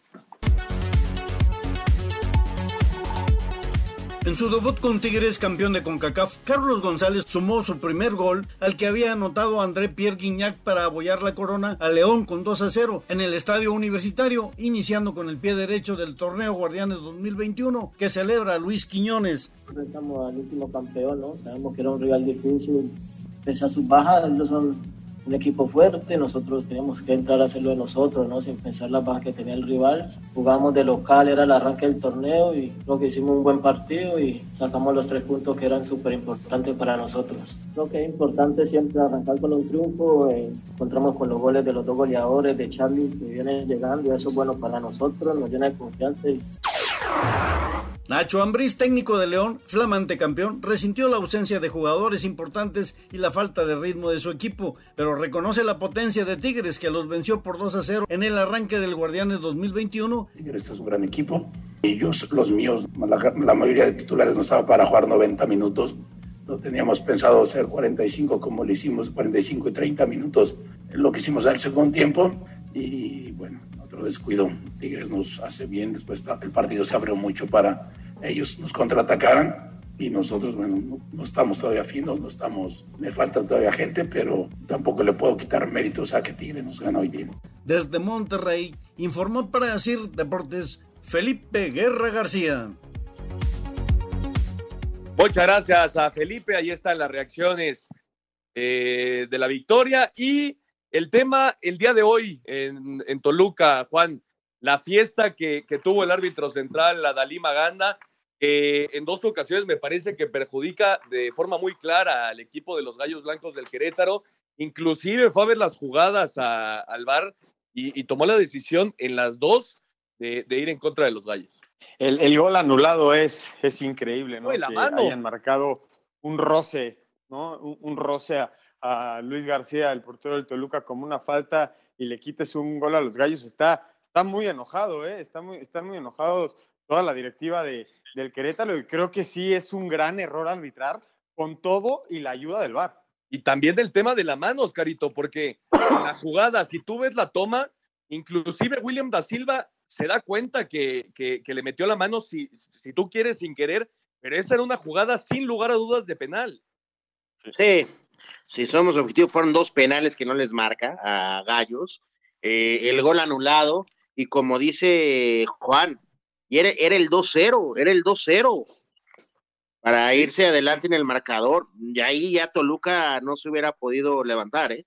En su debut con Tigres, campeón de CONCACAF, Carlos González sumó su primer gol al que había anotado André Pierre Guignac para abollar la corona a León con 2 a 0 en el estadio universitario, iniciando con el pie derecho del torneo Guardianes 2021 que celebra Luis Quiñones. Estamos al último campeón, ¿no? Sabemos que era un rival difícil, pese a sus bajas, ellos son un equipo fuerte, nosotros teníamos que entrar a hacerlo de nosotros, ¿no? sin pensar las bajas que tenía el rival. Jugamos de local, era el arranque del torneo y creo que hicimos un buen partido y sacamos los tres puntos que eran súper importantes para nosotros. Creo que es importante siempre arrancar con un triunfo, eh, encontramos con los goles de los dos goleadores, de Charlie que vienen llegando y eso es bueno para nosotros, nos llena de confianza. Y... Nacho Ambriz, técnico de León, flamante campeón, resintió la ausencia de jugadores importantes y la falta de ritmo de su equipo, pero reconoce la potencia de Tigres que los venció por 2 a 0 en el arranque del Guardianes 2021. Tigres es un gran equipo. Ellos, los míos, la, la mayoría de titulares no estaba para jugar 90 minutos. No teníamos pensado hacer 45 como lo hicimos, 45 y 30 minutos, lo que hicimos al segundo tiempo. Y bueno, otro descuido. Tigres nos hace bien, después el partido se abrió mucho para ellos nos contraatacaran y nosotros, bueno, no, no, estamos todavía finos, no estamos, me falta todavía gente, pero tampoco le puedo quitar méritos a que Tigre nos gana hoy bien. Desde Monterrey, informó para decir Deportes Felipe Guerra García. Muchas gracias a Felipe, ahí están las reacciones eh, de la victoria y el tema el día de hoy en, en Toluca, Juan, la fiesta que, que, tuvo el árbitro central, la Dalí Maganda, eh, en dos ocasiones me parece que perjudica de forma muy clara al equipo de los Gallos Blancos del Querétaro. Inclusive fue a ver las jugadas a, al bar y, y, tomó la decisión en las dos de, de, ir en contra de los Gallos. El, el gol anulado es, es increíble, ¿no? la que mano. hayan marcado un roce, ¿no? Un, un roce a, a, Luis García, el portero del Toluca, como una falta y le quites un gol a los Gallos. Está, está muy enojado, ¿eh? Está muy, están muy enojados toda la directiva de, del Querétaro y creo que sí es un gran error arbitrar con todo y la ayuda del VAR. Y también del tema de la mano, Oscarito, porque en la jugada, si tú ves la toma, inclusive William da Silva se da cuenta que, que, que le metió la mano, si, si tú quieres, sin querer, pero esa era una jugada sin lugar a dudas de penal. Sí, si somos objetivos, fueron dos penales que no les marca a Gallos, eh, el gol anulado, y como dice Juan, y era, era el 2-0, era el 2-0 para irse adelante en el marcador. Y ahí ya Toluca no se hubiera podido levantar, ¿eh?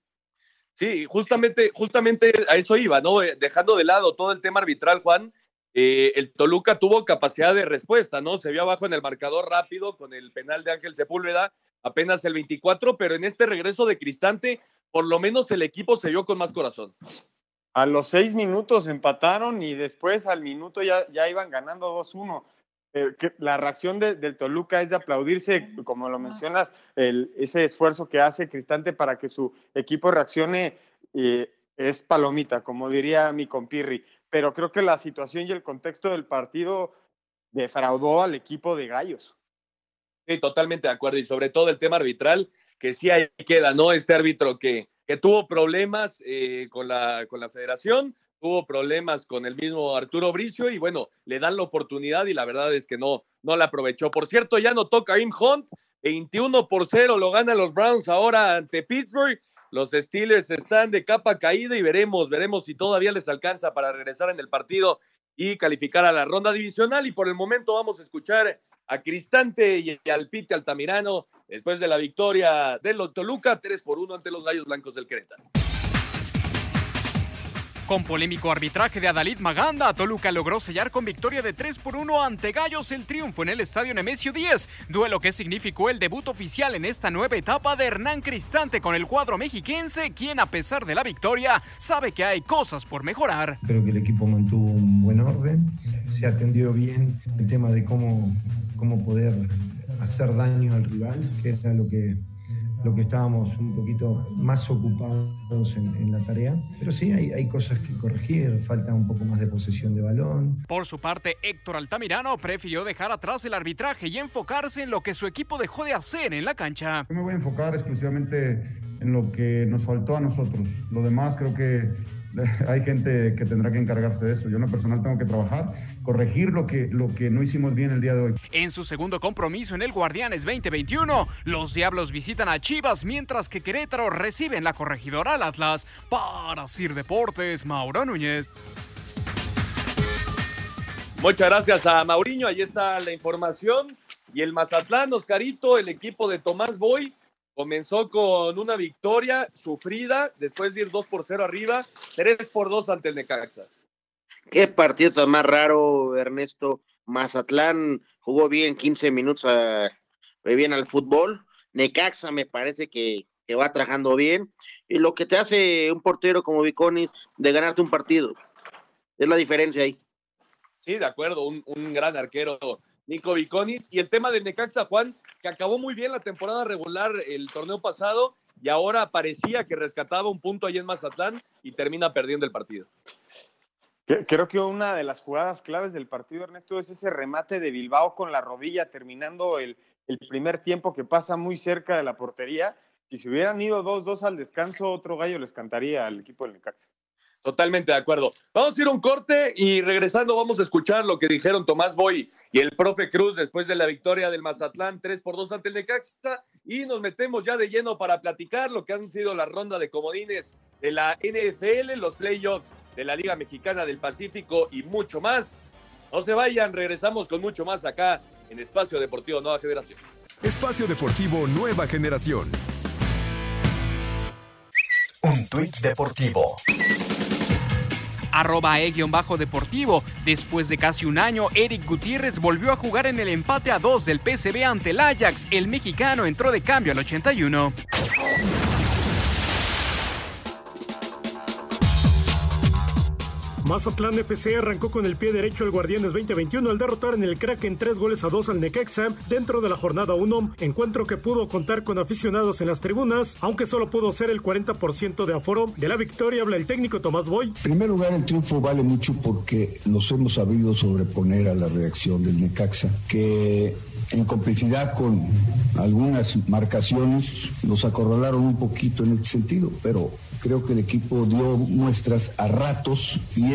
Sí, justamente, justamente a eso iba, ¿no? Eh, dejando de lado todo el tema arbitral, Juan, eh, el Toluca tuvo capacidad de respuesta, ¿no? Se vio abajo en el marcador rápido con el penal de Ángel Sepúlveda, apenas el 24, pero en este regreso de Cristante, por lo menos el equipo se vio con más corazón. A los seis minutos empataron y después al minuto ya, ya iban ganando 2-1. Eh, la reacción de, del Toluca es de aplaudirse, como lo mencionas, el, ese esfuerzo que hace Cristante para que su equipo reaccione eh, es palomita, como diría mi compirri. Pero creo que la situación y el contexto del partido defraudó al equipo de Gallos. Sí, totalmente de acuerdo. Y sobre todo el tema arbitral, que sí ahí queda, ¿no? Este árbitro que, que tuvo problemas eh, con, la, con la federación, tuvo problemas con el mismo Arturo Bricio y bueno, le dan la oportunidad y la verdad es que no, no la aprovechó. Por cierto, ya no toca Im Hunt, 21 por 0 lo ganan los Browns ahora ante Pittsburgh. Los Steelers están de capa caída y veremos, veremos si todavía les alcanza para regresar en el partido y calificar a la ronda divisional. Y por el momento vamos a escuchar a Cristante y al Pite Altamirano después de la victoria de los Toluca 3 por 1 ante los Gallos Blancos del Querétaro. Con polémico arbitraje de Adalid Maganda, Toluca logró sellar con victoria de 3 por 1 ante Gallos el triunfo en el estadio Nemesio 10, duelo que significó el debut oficial en esta nueva etapa de Hernán Cristante con el cuadro mexiquense, quien a pesar de la victoria sabe que hay cosas por mejorar. Creo que el equipo mantuvo un buen orden, se atendió bien el tema de cómo, cómo poder hacer daño al rival, que era lo que lo que estábamos un poquito más ocupados en, la tarea. Pero sí, hay, hay, cosas que corregir, falta un poco más de posesión de balón. Por su parte, Héctor Altamirano prefirió dejar atrás el arbitraje y enfocarse en lo que su equipo dejó de hacer en la cancha. Yo me voy a enfocar exclusivamente en lo que nos faltó a nosotros. Lo demás creo que hay gente que tendrá que encargarse de eso. Yo en lo personal tengo que trabajar, corregir lo que, lo que no hicimos bien el día de hoy. En su segundo compromiso en el Guardianes 2021, los Diablos visitan a Chivas mientras que Querétaro recibe en la corregidora al Atlas. Para Sir Deportes, Mauro Núñez. Muchas gracias a Mauriño, ahí está la información. Y el Mazatlán, Oscarito, el equipo de Tomás Boy, Comenzó con una victoria sufrida, después de ir 2 por 0 arriba, 3 por 2 ante el Necaxa. Qué partido tan más raro, Ernesto. Mazatlán jugó bien 15 minutos a, bien al fútbol. Necaxa me parece que, va trabajando bien. Y lo que te hace un portero como Viconis de ganarte un partido. Es la diferencia ahí. Sí, de acuerdo, un, un gran arquero Nico Viconis. Y el tema del Necaxa, Juan, que acabó muy bien la temporada regular el torneo pasado y ahora parecía que rescataba un punto ahí en Mazatlán y termina perdiendo el partido. Creo que una de las jugadas claves del partido, Ernesto, es ese remate de Bilbao con la rodilla terminando el, primer tiempo que pasa muy cerca de la portería. Si se hubieran ido 2-2 al descanso, otro gallo les cantaría al equipo del Necaxa. Totalmente de acuerdo. Vamos a ir a un corte y regresando vamos a escuchar lo que dijeron Tomás Boy y el profe Cruz después de la victoria del Mazatlán 3 por 2 ante el Necaxa y nos metemos ya de lleno para platicar lo que han sido la ronda de comodines de la NFL, los playoffs de la Liga Mexicana del Pacífico y mucho más. No se vayan, regresamos con mucho más acá en Espacio Deportivo Nueva Generación. Espacio Deportivo Nueva Generación. Un tuit deportivo arroba e-deportivo. Después de casi un año, Eric Gutiérrez volvió a jugar en el empate a dos del PSV ante el Ajax. El mexicano entró de cambio al 81. Mazatlán FC arrancó con el pie derecho el Guardianes 2021 al derrotar en el crack en tres goles a dos al Necaxa dentro de la jornada 1, encuentro que pudo contar con aficionados en las tribunas, aunque solo pudo ser el 40% de aforo. De la victoria habla el técnico Tomás Boy. En primer lugar, el triunfo vale mucho porque nos hemos sabido sobreponer a la reacción del Necaxa, que en complicidad con algunas marcaciones nos acorralaron un poquito en este sentido, pero creo que el equipo dio muestras a ratos y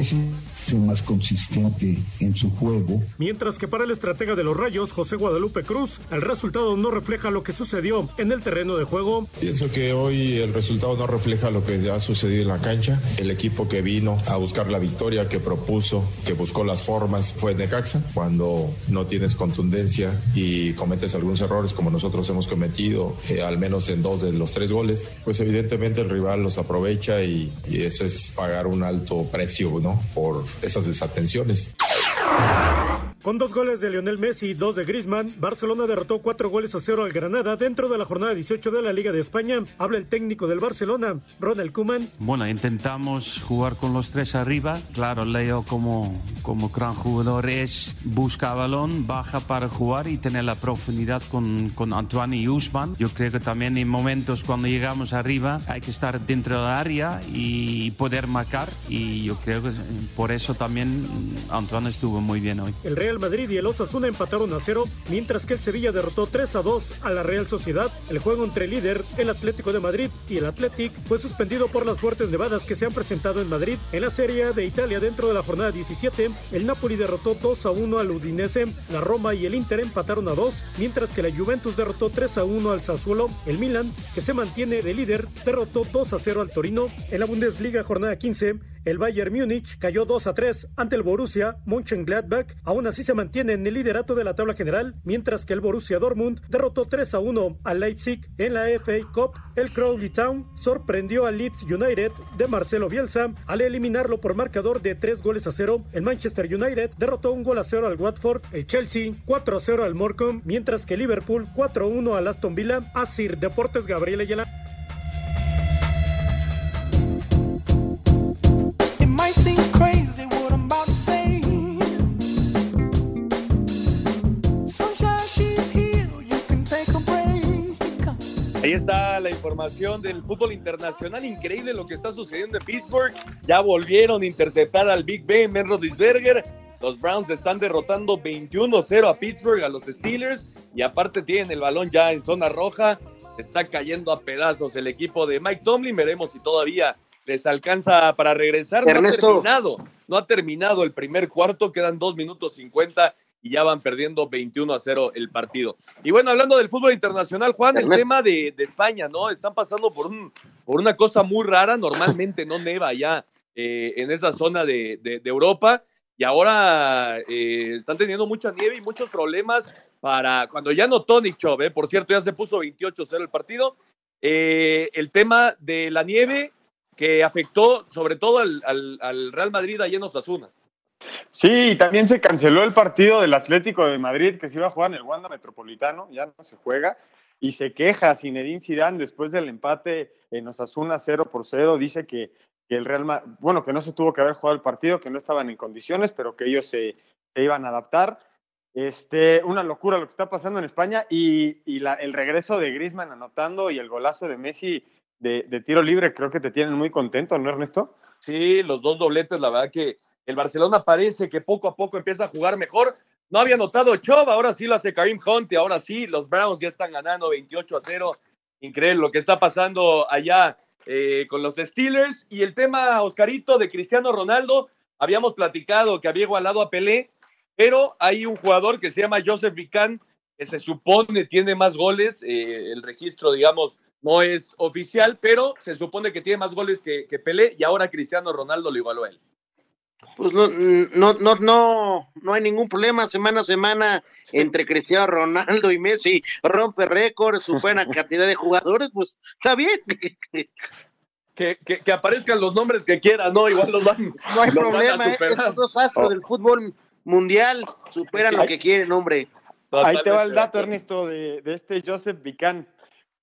más consistente en su juego. Mientras que para el estratega de los Rayos, José Guadalupe Cruz, el resultado no refleja lo que sucedió en el terreno de juego. Pienso que hoy el resultado no refleja lo que ha sucedido en la cancha. El equipo que vino a buscar la victoria, que propuso, que buscó las formas, fue Necaxa. Cuando no tienes contundencia y cometes algunos errores como nosotros hemos cometido, eh, al menos en dos de los tres goles, pues evidentemente el rival los aprovecha y, y eso es pagar un alto precio, ¿no? Por esas desatenciones. Con dos goles de Lionel Messi y dos de Griezmann, Barcelona derrotó cuatro goles a cero al Granada dentro de la jornada 18 de la Liga de España. Habla el técnico del Barcelona, Ronald Koeman. Bueno, intentamos jugar con los tres arriba. Claro, Leo como, como gran jugador es, busca balón, baja para jugar y tener la profundidad con, con Antoine y Usman. Yo creo que también en momentos cuando llegamos arriba hay que estar dentro del área y poder marcar. Y yo creo que por eso también Antoine estuvo muy bien hoy. El Real Madrid y el Osasuna empataron a cero, mientras que el Sevilla derrotó 3 a 2 a la Real Sociedad. El juego entre el líder, el Atlético de Madrid y el Athletic fue suspendido por las fuertes nevadas que se han presentado en Madrid. En la Serie de Italia dentro de la jornada 17, el Napoli derrotó 2 a 1 al Udinese, la Roma y el Inter empataron a 2, mientras que la Juventus derrotó 3 a 1 al Sassuolo. El Milan, que se mantiene de líder, derrotó 2 a 0 al Torino. En la Bundesliga jornada 15, el Bayern Múnich cayó 2 a 3 ante el Borussia Mönchengladbach. Aún así se mantiene en el liderato de la tabla general, mientras que el Borussia Dortmund derrotó 3 a 1 al Leipzig en la FA Cup. El Crowley Town sorprendió al Leeds United de Marcelo Bielsa al eliminarlo por marcador de 3 goles a 0. El Manchester United derrotó un gol a 0 al Watford, el Chelsea 4 a 0 al Morecambe, mientras que Liverpool 4 a 1 al Aston Villa. Asir Deportes Gabriel Ayala. Ahí está la información del fútbol internacional. Increíble lo que está sucediendo en Pittsburgh. Ya volvieron a interceptar al Big Ben, Ben Roethlisberger. Los Browns están derrotando 21-0 a Pittsburgh, a los Steelers. Y aparte tienen el balón ya en zona roja. Está cayendo a pedazos el equipo de Mike Tomlin. Veremos si todavía les alcanza para regresar. No ha terminado, no ha terminado el primer cuarto. Quedan dos minutos 50 y ya van perdiendo 21 a 0 el partido. Y bueno, hablando del fútbol internacional, Juan, el tema de, de, España, ¿no? Están pasando por, un, por una cosa muy rara, normalmente no neva ya eh, en esa zona de, de, de Europa y ahora eh, están teniendo mucha nieve y muchos problemas para cuando ya no Tony Chov, ¿eh? por cierto, ya se puso 28-0 el partido. Eh, el tema de la nieve que afectó sobre todo al, al, al Real Madrid allá en Osasuna. Sí, también se canceló el partido del Atlético de Madrid que se iba a jugar en el Wanda Metropolitano, ya no se juega, y se queja Zinedine Zidane después del empate en Osasuna 0 por 0, dice que, el Real Madrid, bueno, que no se tuvo que haber jugado el partido, que no estaban en condiciones, pero que ellos se, se iban a adaptar. Este, una locura lo que está pasando en España y, y el regreso de Griezmann anotando y el golazo de Messi de, de tiro libre creo que te tienen muy contento, ¿no, Ernesto? Sí, los dos dobletes, la verdad que el Barcelona parece que poco a poco empieza a jugar mejor. No había notado Chov, ahora sí lo hace Karim Hunt y ahora sí, los Browns ya están ganando 28 a 0. Increíble lo que está pasando allá eh, con los Steelers. Y el tema, Oscarito, de Cristiano Ronaldo, habíamos platicado que había igualado a Pelé, pero hay un jugador que se llama Joseph Vican, que se supone tiene más goles. Eh, el registro, digamos, no es oficial, pero se supone que tiene más goles que, que Pelé y ahora Cristiano Ronaldo lo igualó a él pues no, no, no, no, no hay ningún problema semana a semana entre Cristiano Ronaldo y Messi, rompe récords, supera cantidad de jugadores, pues está bien. Que, que, que, aparezcan los nombres que quieran, ¿no? Igual los van, no hay los problema, van a ¿eh? superar. estos dos astros oh. del fútbol mundial superan lo que quieren, hombre. Ahí te va el dato, Ernesto, de, de este Joseph Vican.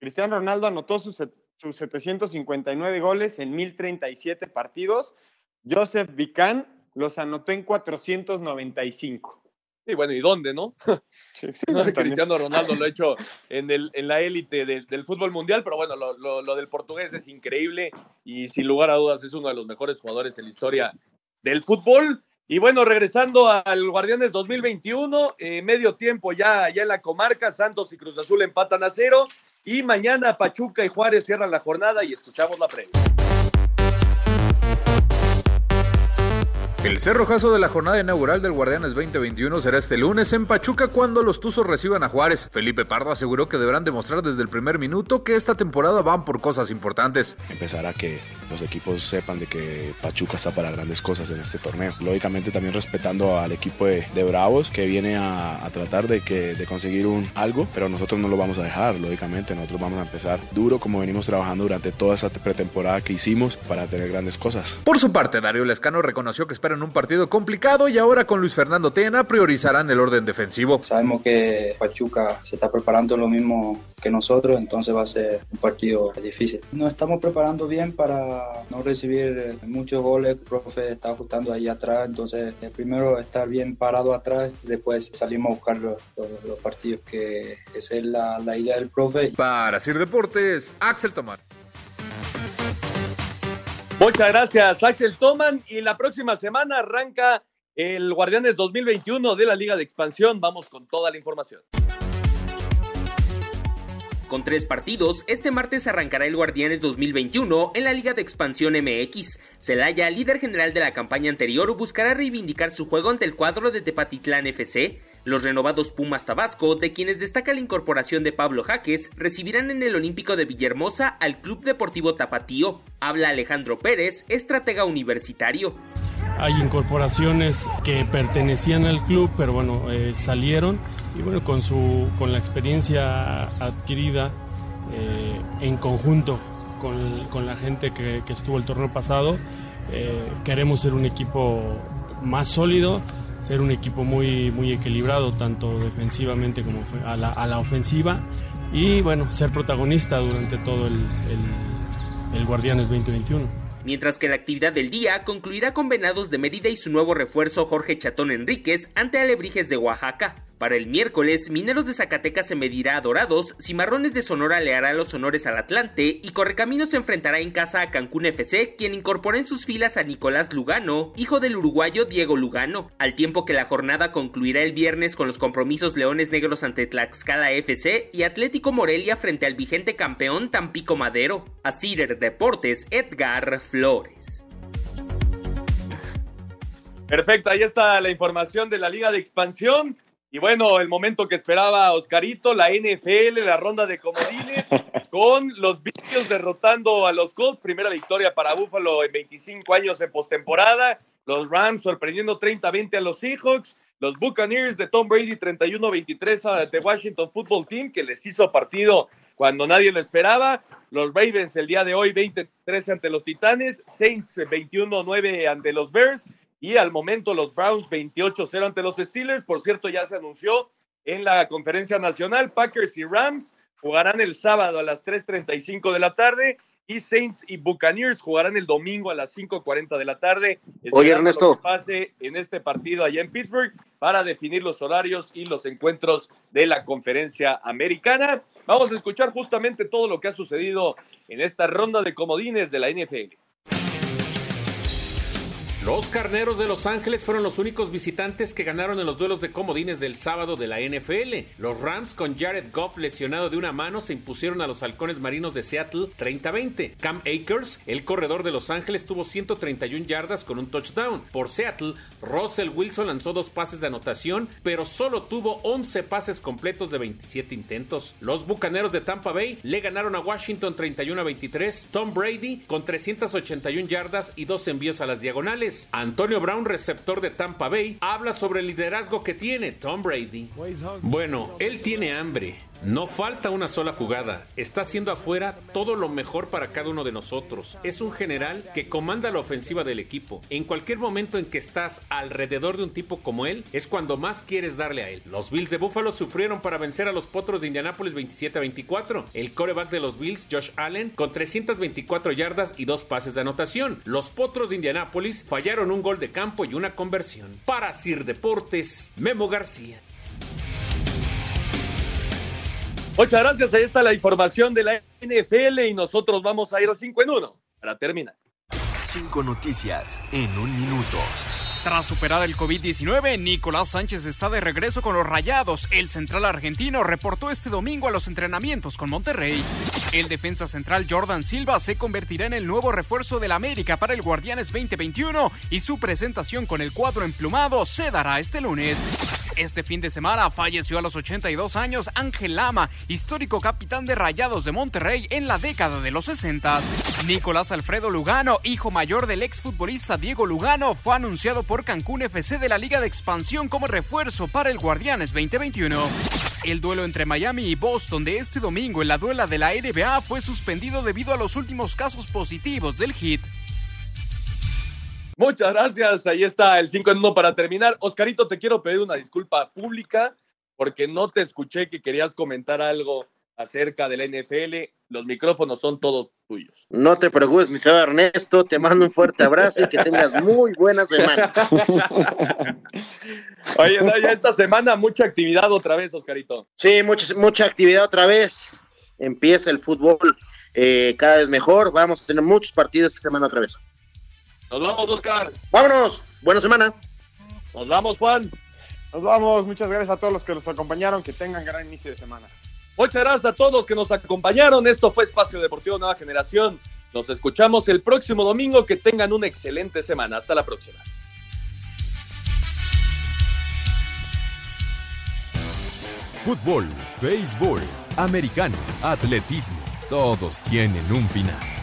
Cristiano Ronaldo anotó sus, sus 759 goles en 1037 partidos. Joseph Vican los anotó en 495. Sí, bueno, ¿y dónde, no? Sí, sí, no Cristiano Ronaldo lo ha hecho en, el, en la élite de, del fútbol mundial, pero bueno, lo, lo, lo, del portugués es increíble y sin lugar a dudas es uno de los mejores jugadores en la historia del fútbol. Y bueno, regresando al Guardianes 2021, eh, medio tiempo ya, ya en la comarca, Santos y Cruz Azul empatan a cero y mañana Pachuca y Juárez cierran la jornada y escuchamos la previa. El cerrojazo de la jornada inaugural del Guardianes 2021 será este lunes en Pachuca cuando los Tuzos reciban a Juárez. Felipe Pardo aseguró que deberán demostrar desde el primer minuto que esta temporada van por cosas importantes. Empezar a que los equipos sepan de que Pachuca está para grandes cosas en este torneo. Lógicamente también respetando al equipo de, de Bravos que viene a, a tratar de, que, de conseguir un algo, pero nosotros no lo vamos a dejar, lógicamente. Nosotros vamos a empezar duro como venimos trabajando durante toda esa pretemporada que hicimos para tener grandes cosas. Por su parte, Darío Lescano reconoció que espera en un partido complicado y ahora con Luis Fernando Tena priorizarán el orden defensivo. Sabemos que Pachuca se está preparando lo mismo que nosotros, entonces va a ser un partido difícil. Nos estamos preparando bien para no recibir muchos goles, el profe está ajustando ahí atrás, entonces primero estar bien parado atrás, después salimos a buscar los, los, los partidos, que esa es la, la idea del profe. Para Sir Deportes, Axel Tomar. Muchas gracias, Axel Toman. Y la próxima semana arranca el Guardianes 2021 de la Liga de Expansión. Vamos con toda la información. Con tres partidos, este martes arrancará el Guardianes 2021 en la Liga de Expansión MX. Celaya, líder general de la campaña anterior, buscará reivindicar su juego ante el cuadro de Tepatitlán FC. Los renovados Pumas Tabasco, de quienes destaca la incorporación de Pablo Jaques, recibirán en el Olímpico de Villahermosa al Club Deportivo Tapatío. Habla Alejandro Pérez, estratega universitario. Hay incorporaciones que pertenecían al club, pero bueno, eh, salieron y bueno, con, su, con la experiencia adquirida eh, en conjunto con, con, la gente que, estuvo el torneo pasado, eh, queremos ser un equipo más sólido, ser un equipo muy, muy equilibrado, tanto defensivamente como a la, ofensiva, y bueno, ser protagonista durante todo el, el, el Guardianes 2021 mientras que la actividad del día concluirá con Venados de Mérida y su nuevo refuerzo Jorge Chatón Enríquez ante Alebrijes de Oaxaca. Para el miércoles, Mineros de Zacatecas se medirá a Dorados, Cimarrones de Sonora le hará los honores al Atlante y Correcaminos se enfrentará en casa a Cancún FC, quien incorpora en sus filas a Nicolás Lugano, hijo del uruguayo Diego Lugano, al tiempo que la jornada concluirá el viernes con los compromisos Leones Negros ante Tlaxcala FC y Atlético Morelia frente al vigente campeón Tampico Madero. A Cider Deportes, Edgar Flores. Perfecto, ahí está la información de la Liga de Expansión. Y bueno, el momento que esperaba Oscarito, la NFL, la ronda de comodines, con los Bills derrotando a los Colts. Primera victoria para Buffalo en 25 años en postemporada. Los Rams sorprendiendo 30-20 a los Seahawks. Los Buccaneers de Tom Brady 31-23 ante Washington Football Team, que les hizo partido cuando nadie lo esperaba. Los Ravens el día de hoy 23 ante los Titanes. Saints 21-9 ante los Bears. Y al momento los Browns 28-0 ante los Steelers. Por cierto, ya se anunció en la conferencia nacional. Packers y Rams jugarán el sábado a las 3.35 de la tarde. Y Saints y Buccaneers jugarán el domingo a las 5.40 de la tarde. Oye, Ernesto. pase en este partido allá en Pittsburgh para definir los horarios y los encuentros de la conferencia americana. Vamos a escuchar justamente todo lo que ha sucedido en esta ronda de comodines de la NFL. Los Carneros de Los Ángeles fueron los únicos visitantes que ganaron en los duelos de comodines del sábado de la NFL. Los Rams con Jared Goff lesionado de una mano se impusieron a los Halcones Marinos de Seattle 30-20. Cam Akers, el corredor de Los Ángeles, tuvo 131 yardas con un touchdown. Por Seattle, Russell Wilson lanzó dos pases de anotación, pero solo tuvo 11 pases completos de 27 intentos. Los Bucaneros de Tampa Bay le ganaron a Washington 31-23. Tom Brady con 381 yardas y dos envíos a las diagonales. Antonio Brown, receptor de Tampa Bay, habla sobre el liderazgo que tiene Tom Brady. Bueno, él tiene hambre. No falta una sola jugada. Está haciendo afuera todo lo mejor para cada uno de nosotros. Es un general que comanda la ofensiva del equipo. En cualquier momento en que estás alrededor de un tipo como él, es cuando más quieres darle a él. Los Bills de Buffalo sufrieron para vencer a los Potros de Indianápolis 27 a 24. El coreback de los Bills, Josh Allen, con 324 yardas y dos pases de anotación. Los Potros de Indianápolis fallaron un gol de campo y una conversión. Para Sir Deportes, Memo García. Muchas gracias. Ahí está la información de la NFL y nosotros vamos a ir al 5 en 1 para terminar. Cinco noticias en un minuto. Tras superar el COVID-19, Nicolás Sánchez está de regreso con los Rayados. El central argentino reportó este domingo a los entrenamientos con Monterrey. El defensa central Jordan Silva se convertirá en el nuevo refuerzo del América para el Guardianes 2021 y su presentación con el cuadro emplumado se dará este lunes. Este fin de semana falleció a los 82 años Ángel Lama, histórico capitán de Rayados de Monterrey en la década de los 60. Nicolás Alfredo Lugano, hijo mayor del exfutbolista Diego Lugano, fue anunciado por Cancún FC de la Liga de Expansión como refuerzo para el Guardianes 2021. El duelo entre Miami y Boston de este domingo en la duela de la NBA fue suspendido debido a los últimos casos positivos del hit. Muchas gracias. Ahí está el 5 en 1 para terminar. Oscarito, te quiero pedir una disculpa pública porque no te escuché que querías comentar algo acerca del NFL. Los micrófonos son todos tuyos. No te preocupes, mi señor Ernesto. Te mando un fuerte abrazo y que tengas muy buena semana. Oye, no, ya esta semana mucha actividad otra vez, Oscarito. Sí, mucha, mucha actividad otra vez. Empieza el fútbol eh, cada vez mejor. Vamos a tener muchos partidos esta semana otra vez. Nos vamos, Oscar. Vámonos. Buena semana. Nos vamos, Juan. Nos vamos. Muchas gracias a todos los que nos acompañaron. Que tengan gran inicio de semana. Muchas gracias a todos los que nos acompañaron. Esto fue Espacio Deportivo Nueva Generación. Nos escuchamos el próximo domingo. Que tengan una excelente semana. Hasta la próxima. Fútbol, béisbol, americano, atletismo, todos tienen un final.